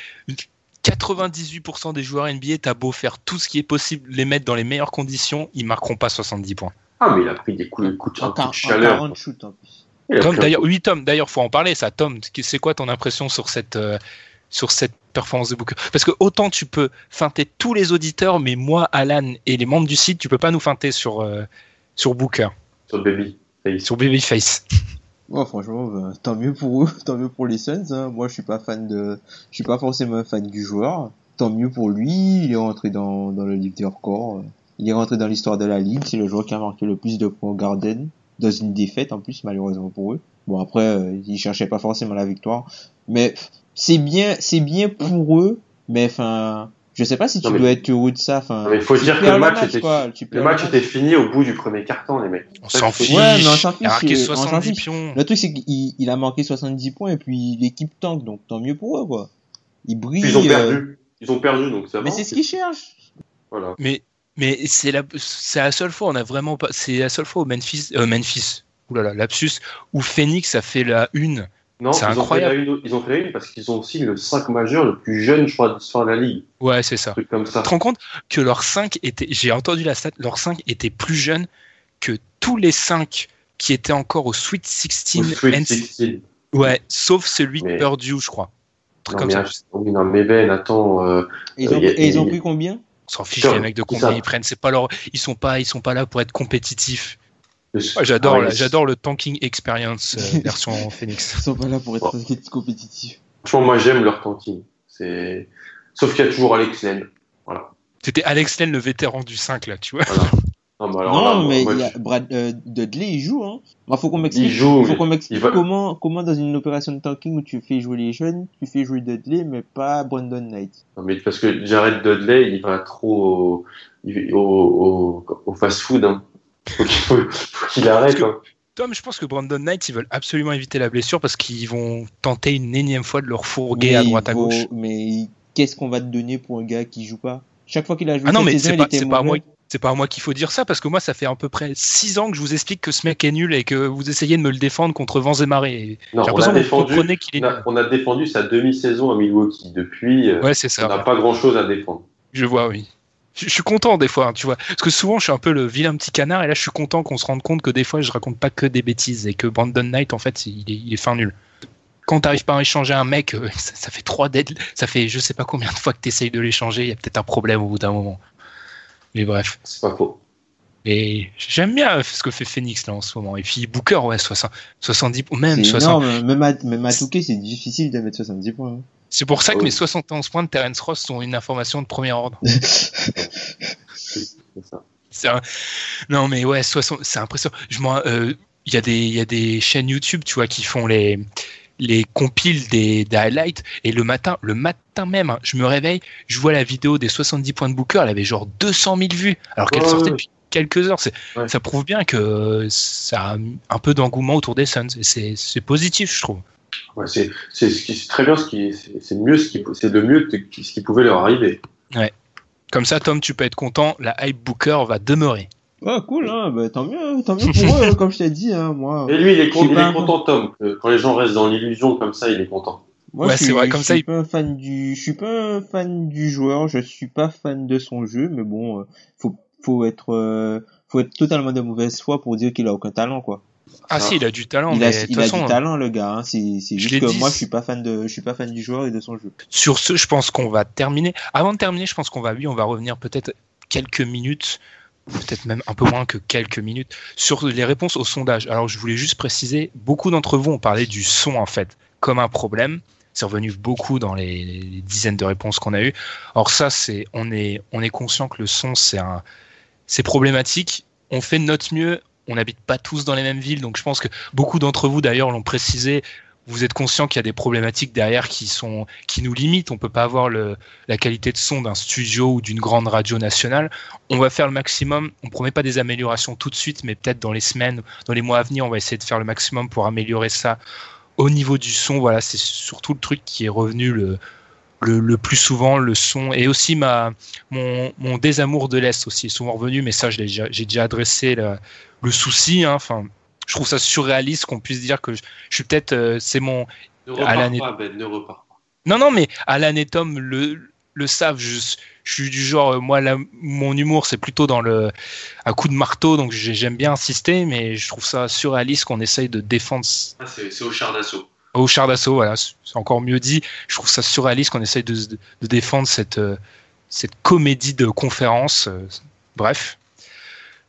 98% des joueurs NBA, t'as beau faire tout ce qui est possible, les mettre dans les meilleures conditions, ils marqueront pas 70 points. Ah, mais il a pris des coups, coups, un coup de en chaleur. 40 shoot en plus. Tom, d'ailleurs, oui, Tom, d'ailleurs, faut en parler, ça. Tom, c'est quoi ton impression sur cette, euh, sur cette performance de Booker? Parce que autant tu peux feinter tous les auditeurs, mais moi, Alan et les membres du site, tu peux pas nous feinter sur, euh, sur Booker, Sur Baby. Face. sur Babyface. Ouais, franchement, bah, tant mieux pour eux, [laughs] tant mieux pour les Suns. Hein. Moi, je suis pas fan de, je suis pas forcément fan du joueur. Tant mieux pour lui. Il est rentré dans, dans le livre des records. Il est rentré dans l'histoire de la ligue. C'est le joueur qui a marqué le plus de points au Garden dans une défaite en plus, malheureusement pour eux. Bon après, euh, ils cherchaient pas forcément la victoire, mais c'est bien, c'est bien pour eux. Mais enfin, je sais pas si tu Non, mais- dois être heureux de ça. Enfin, il faut dire que le match, était, quoi, tu le perds match était fini au bout du premier carton, les mecs. On s'en il fiche. Ouais, mais on s'en Il a fiche, marqué euh, on s'en 70 fiche. pions. Le truc, c'est qu'il il a marqué 70 points et puis l'équipe tank, donc tant mieux pour eux, quoi. Ils brillent. Ils ont euh, perdu. Ils ont perdu, donc ça va. mais c'est ce qu'ils cherchent. Voilà. Mais, mais c'est la, c'est la seule fois, on a vraiment pas, c'est la seule fois où Memphis, euh, Memphis, oulala, lapsus, où Phoenix a fait la une. Non, C'est ils incroyable. Ont fait la une, ils ont fait la une parce qu'ils ont aussi le 5 majeur le plus jeune, je crois, de l'histoire de la ligue. Ouais, c'est ça. Un truc comme ça. Tu te rends compte que leurs 5 étaient, j'ai entendu la stat, leurs 5 étaient plus jeunes que tous les 5 qui étaient encore au Sweet 16. Au Sweet NC 16. Ouais, sauf celui Mais- de Purdue, je crois. Un truc Non, comme mais, ça. non, mais Ben, attends. euh, Et ils ont, Euh, et ils ont a- pris combien? S'en fiche les mecs de combien ils prennent. C'est pas leur, ils sont pas, ils sont pas là pour être compétitifs. Ouais, j'adore, Ah ouais, j'adore le tanking experience euh, [laughs] version Phoenix. Ils sont pas là pour être compétitifs. Franchement, moi j'aime leur tanking. C'est... Sauf qu'il y a toujours Alex Len. Voilà. C'était Alex Len, le vétéran du 5, là, tu vois. voilà. Non, mais alors non, là, mais moi, il y a Brad, euh, Dudley, il joue, hein. Moi, faut qu'on m'explique. Il joue, faut qu'on m'explique il va- comment, comment dans une opération de tanking où tu fais jouer les jeunes, tu fais jouer Dudley, mais pas Brandon Knight. Non, mais parce que Jared Dudley, il va trop au, il- au, au, au fast-food. Hein. Faut qu'il, faut, faut qu'il arrête. que- Hein. Tom, je pense que Brandon Knight, ils veulent absolument éviter la blessure parce qu'ils vont tenter une énième fois de leur fourguer Mais à il droite à vaut- gauche. Mais qu'est-ce qu'on va te donner pour un gars qui joue pas? Chaque fois qu'il a joué Ah non, mais saison, c'est il pas, c'est pas moi. C'est pas à moi qu'il faut dire ça parce que moi, ça fait à peu près 6 ans que je vous explique que ce mec est nul et que vous essayez de me le défendre contre vents et marées. J'ai on l'impression a, vous défendu, comprenez qu'il est on, a, on a défendu sa demi-saison à Milwaukee. Depuis, euh, Ouais, c'est on n'a ça. pas grand-chose à défendre. Je vois, oui. Je, je suis content des fois, hein, tu vois. Parce que souvent, je suis un peu le vilain petit canard et là, je suis content qu'on se rende compte que des fois, je raconte pas que des bêtises et que Brandon Knight, en fait, il est, il est fin nul. Quand t'arrives pas à échanger un mec, euh, [laughs] ça, ça fait trois dead, ça fait je sais pas combien de fois que t'essayes de l'échanger, il y a peut-être un problème au bout d'un moment. Mais bref. C'est pas faux. Et j'aime bien ce que fait Phoenix là en ce moment. Et puis Booker, ouais, 60, 70, même C'est 60. énorme. Même à, même à Touquet, c'est difficile de mettre 70 points. hein. C'est pour ça que Oui. mes 71 points de Terence Ross sont une information de premier ordre. [laughs] C'est ça. C'est un- Non, mais ouais, 60... c'est impressionnant. Je euh, Il y, a des... il y a des chaînes YouTube, tu vois, qui font les, les compiles des... des highlights. Et le matin, le matin même, hein, je me réveille, je vois la vidéo des 70 points de Booker, elle avait genre 200 000 vues, alors qu'elle sortait depuis quelques heures. Ouais. Ça prouve bien que ça a un peu d'engouement autour des Suns. Et c'est positif, je trouve. Ouais, c'est, très bien ce qui, c'est, mieux ce qui, c'est le mieux ce qui pouvait leur arriver. Comme ça, Tom, tu peux être content, la hype Booker va demeurer. Ouais, cool, hein. Bah, tant mieux, tant mieux [laughs] pour eux, hein, comme je t'ai dit, hein. Moi, Et lui, il est, con- il content, Tom. que Quand les gens restent dans l'illusion comme ça, il est content. Moi, Ouais, je suis, vrai, comme je ça, suis il- pas un fan du, je suis pas un fan du joueur, je suis pas fan de son jeu, mais bon, euh, faut, faut être, euh, faut être totalement de mauvaise foi pour dire qu'il a aucun talent, quoi. Ah, Ah. si, il a du talent, il mais a, de toute il a façon, du talent, le gars, hein. C'est, juste que dit, moi, je suis pas fan de, je suis pas fan du joueur et de son jeu. Sur ce, je pense qu'on va terminer. Avant de terminer, je pense qu'on va, oui, on va revenir peut-être quelques minutes, peut-être même un peu moins que quelques minutes, sur les réponses au sondage. Alors, je voulais juste préciser, beaucoup d'entre vous ont parlé du son, en fait, comme un problème. C'est revenu beaucoup dans les, dizaines de réponses qu'on a eues. Or, ça, c'est, on est, on est conscient que le son, c'est c'est problématique. On fait de notre mieux. On n'habite pas tous dans les mêmes villes, donc je pense que beaucoup d'entre vous, d'ailleurs, l'ont précisé. Vous êtes conscient qu'il y a des problématiques derrière qui sont, qui nous limitent. On peut pas avoir la qualité de son d'un studio ou d'une grande radio nationale. On va faire le maximum. On promet pas des améliorations tout de suite, mais peut-être dans les semaines, dans les mois à venir, on va essayer de faire le maximum pour améliorer ça au niveau du son. Voilà, c'est surtout le truc qui est revenu le, le, plus souvent, le son. Et aussi ma, mon, mon désamour de l'Est aussi est souvent revenu, mais ça, j'ai déjà adressé le, le souci. hein. Je trouve ça surréaliste qu'on puisse dire que je, je suis peut-être, euh, c'est mon, Ne repars pas, Ben, ne repars pas. non, non, mais Alan et Tom le, le savent. Je, je suis du genre, euh, moi, la- mon humour, c'est plutôt dans le à coup de marteau, donc j'ai- j'aime bien insister, mais je trouve ça surréaliste qu'on essaye de défendre Ah, c'est, au char d'assaut. au char d'assaut. Voilà, c'est encore mieux dit. Je trouve ça surréaliste qu'on essaye de, de défendre cette euh, cette comédie de conférence. Bref.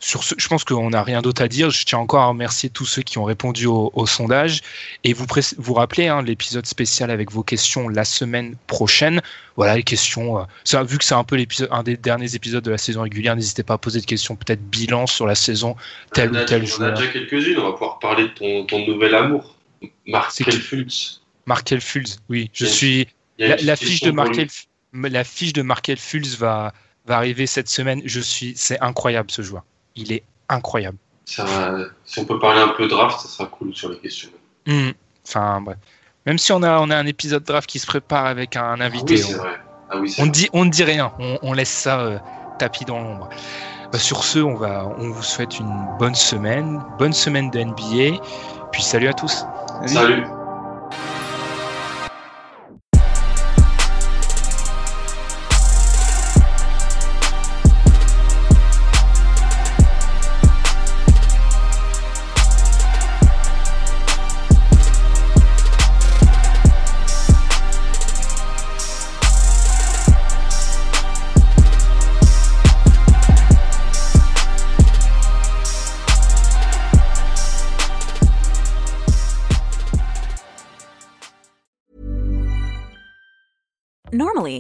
Sur ce, je pense qu'on n'a rien d'autre à dire. Je tiens encore à remercier tous ceux qui ont répondu au, au sondage. Et vous vous rappelez hein, l'épisode spécial avec vos questions la semaine prochaine. Voilà les questions. euh, ça, vu que c'est un peu l'épisode, un des derniers épisodes de la saison régulière, n'hésitez pas à poser des questions, peut-être bilan sur la saison, tel ou tel on a déjà quelques-unes. On va pouvoir parler de ton, ton nouvel amour. Qui Fultz. Markel Fulz, oui, je suis. La, fiche de Markel, la fiche de Markel Fulz va va arriver cette semaine. Je suis, c'est incroyable ce joueur. Il est incroyable. Ça si on peut parler un peu draft, ça sera cool sur les questions. Hmm. Enfin bref. Même si on a on a un épisode draft qui se prépare avec un Ah invité, oui, on- vrai. Ah oui, c'est on ne vrai. dit on ne dit rien. On, on laisse ça euh, tapis dans l'ombre. Bah, sur ce, on va on vous souhaite une bonne semaine, bonne semaine de NBA. Puis salut à tous. Salut.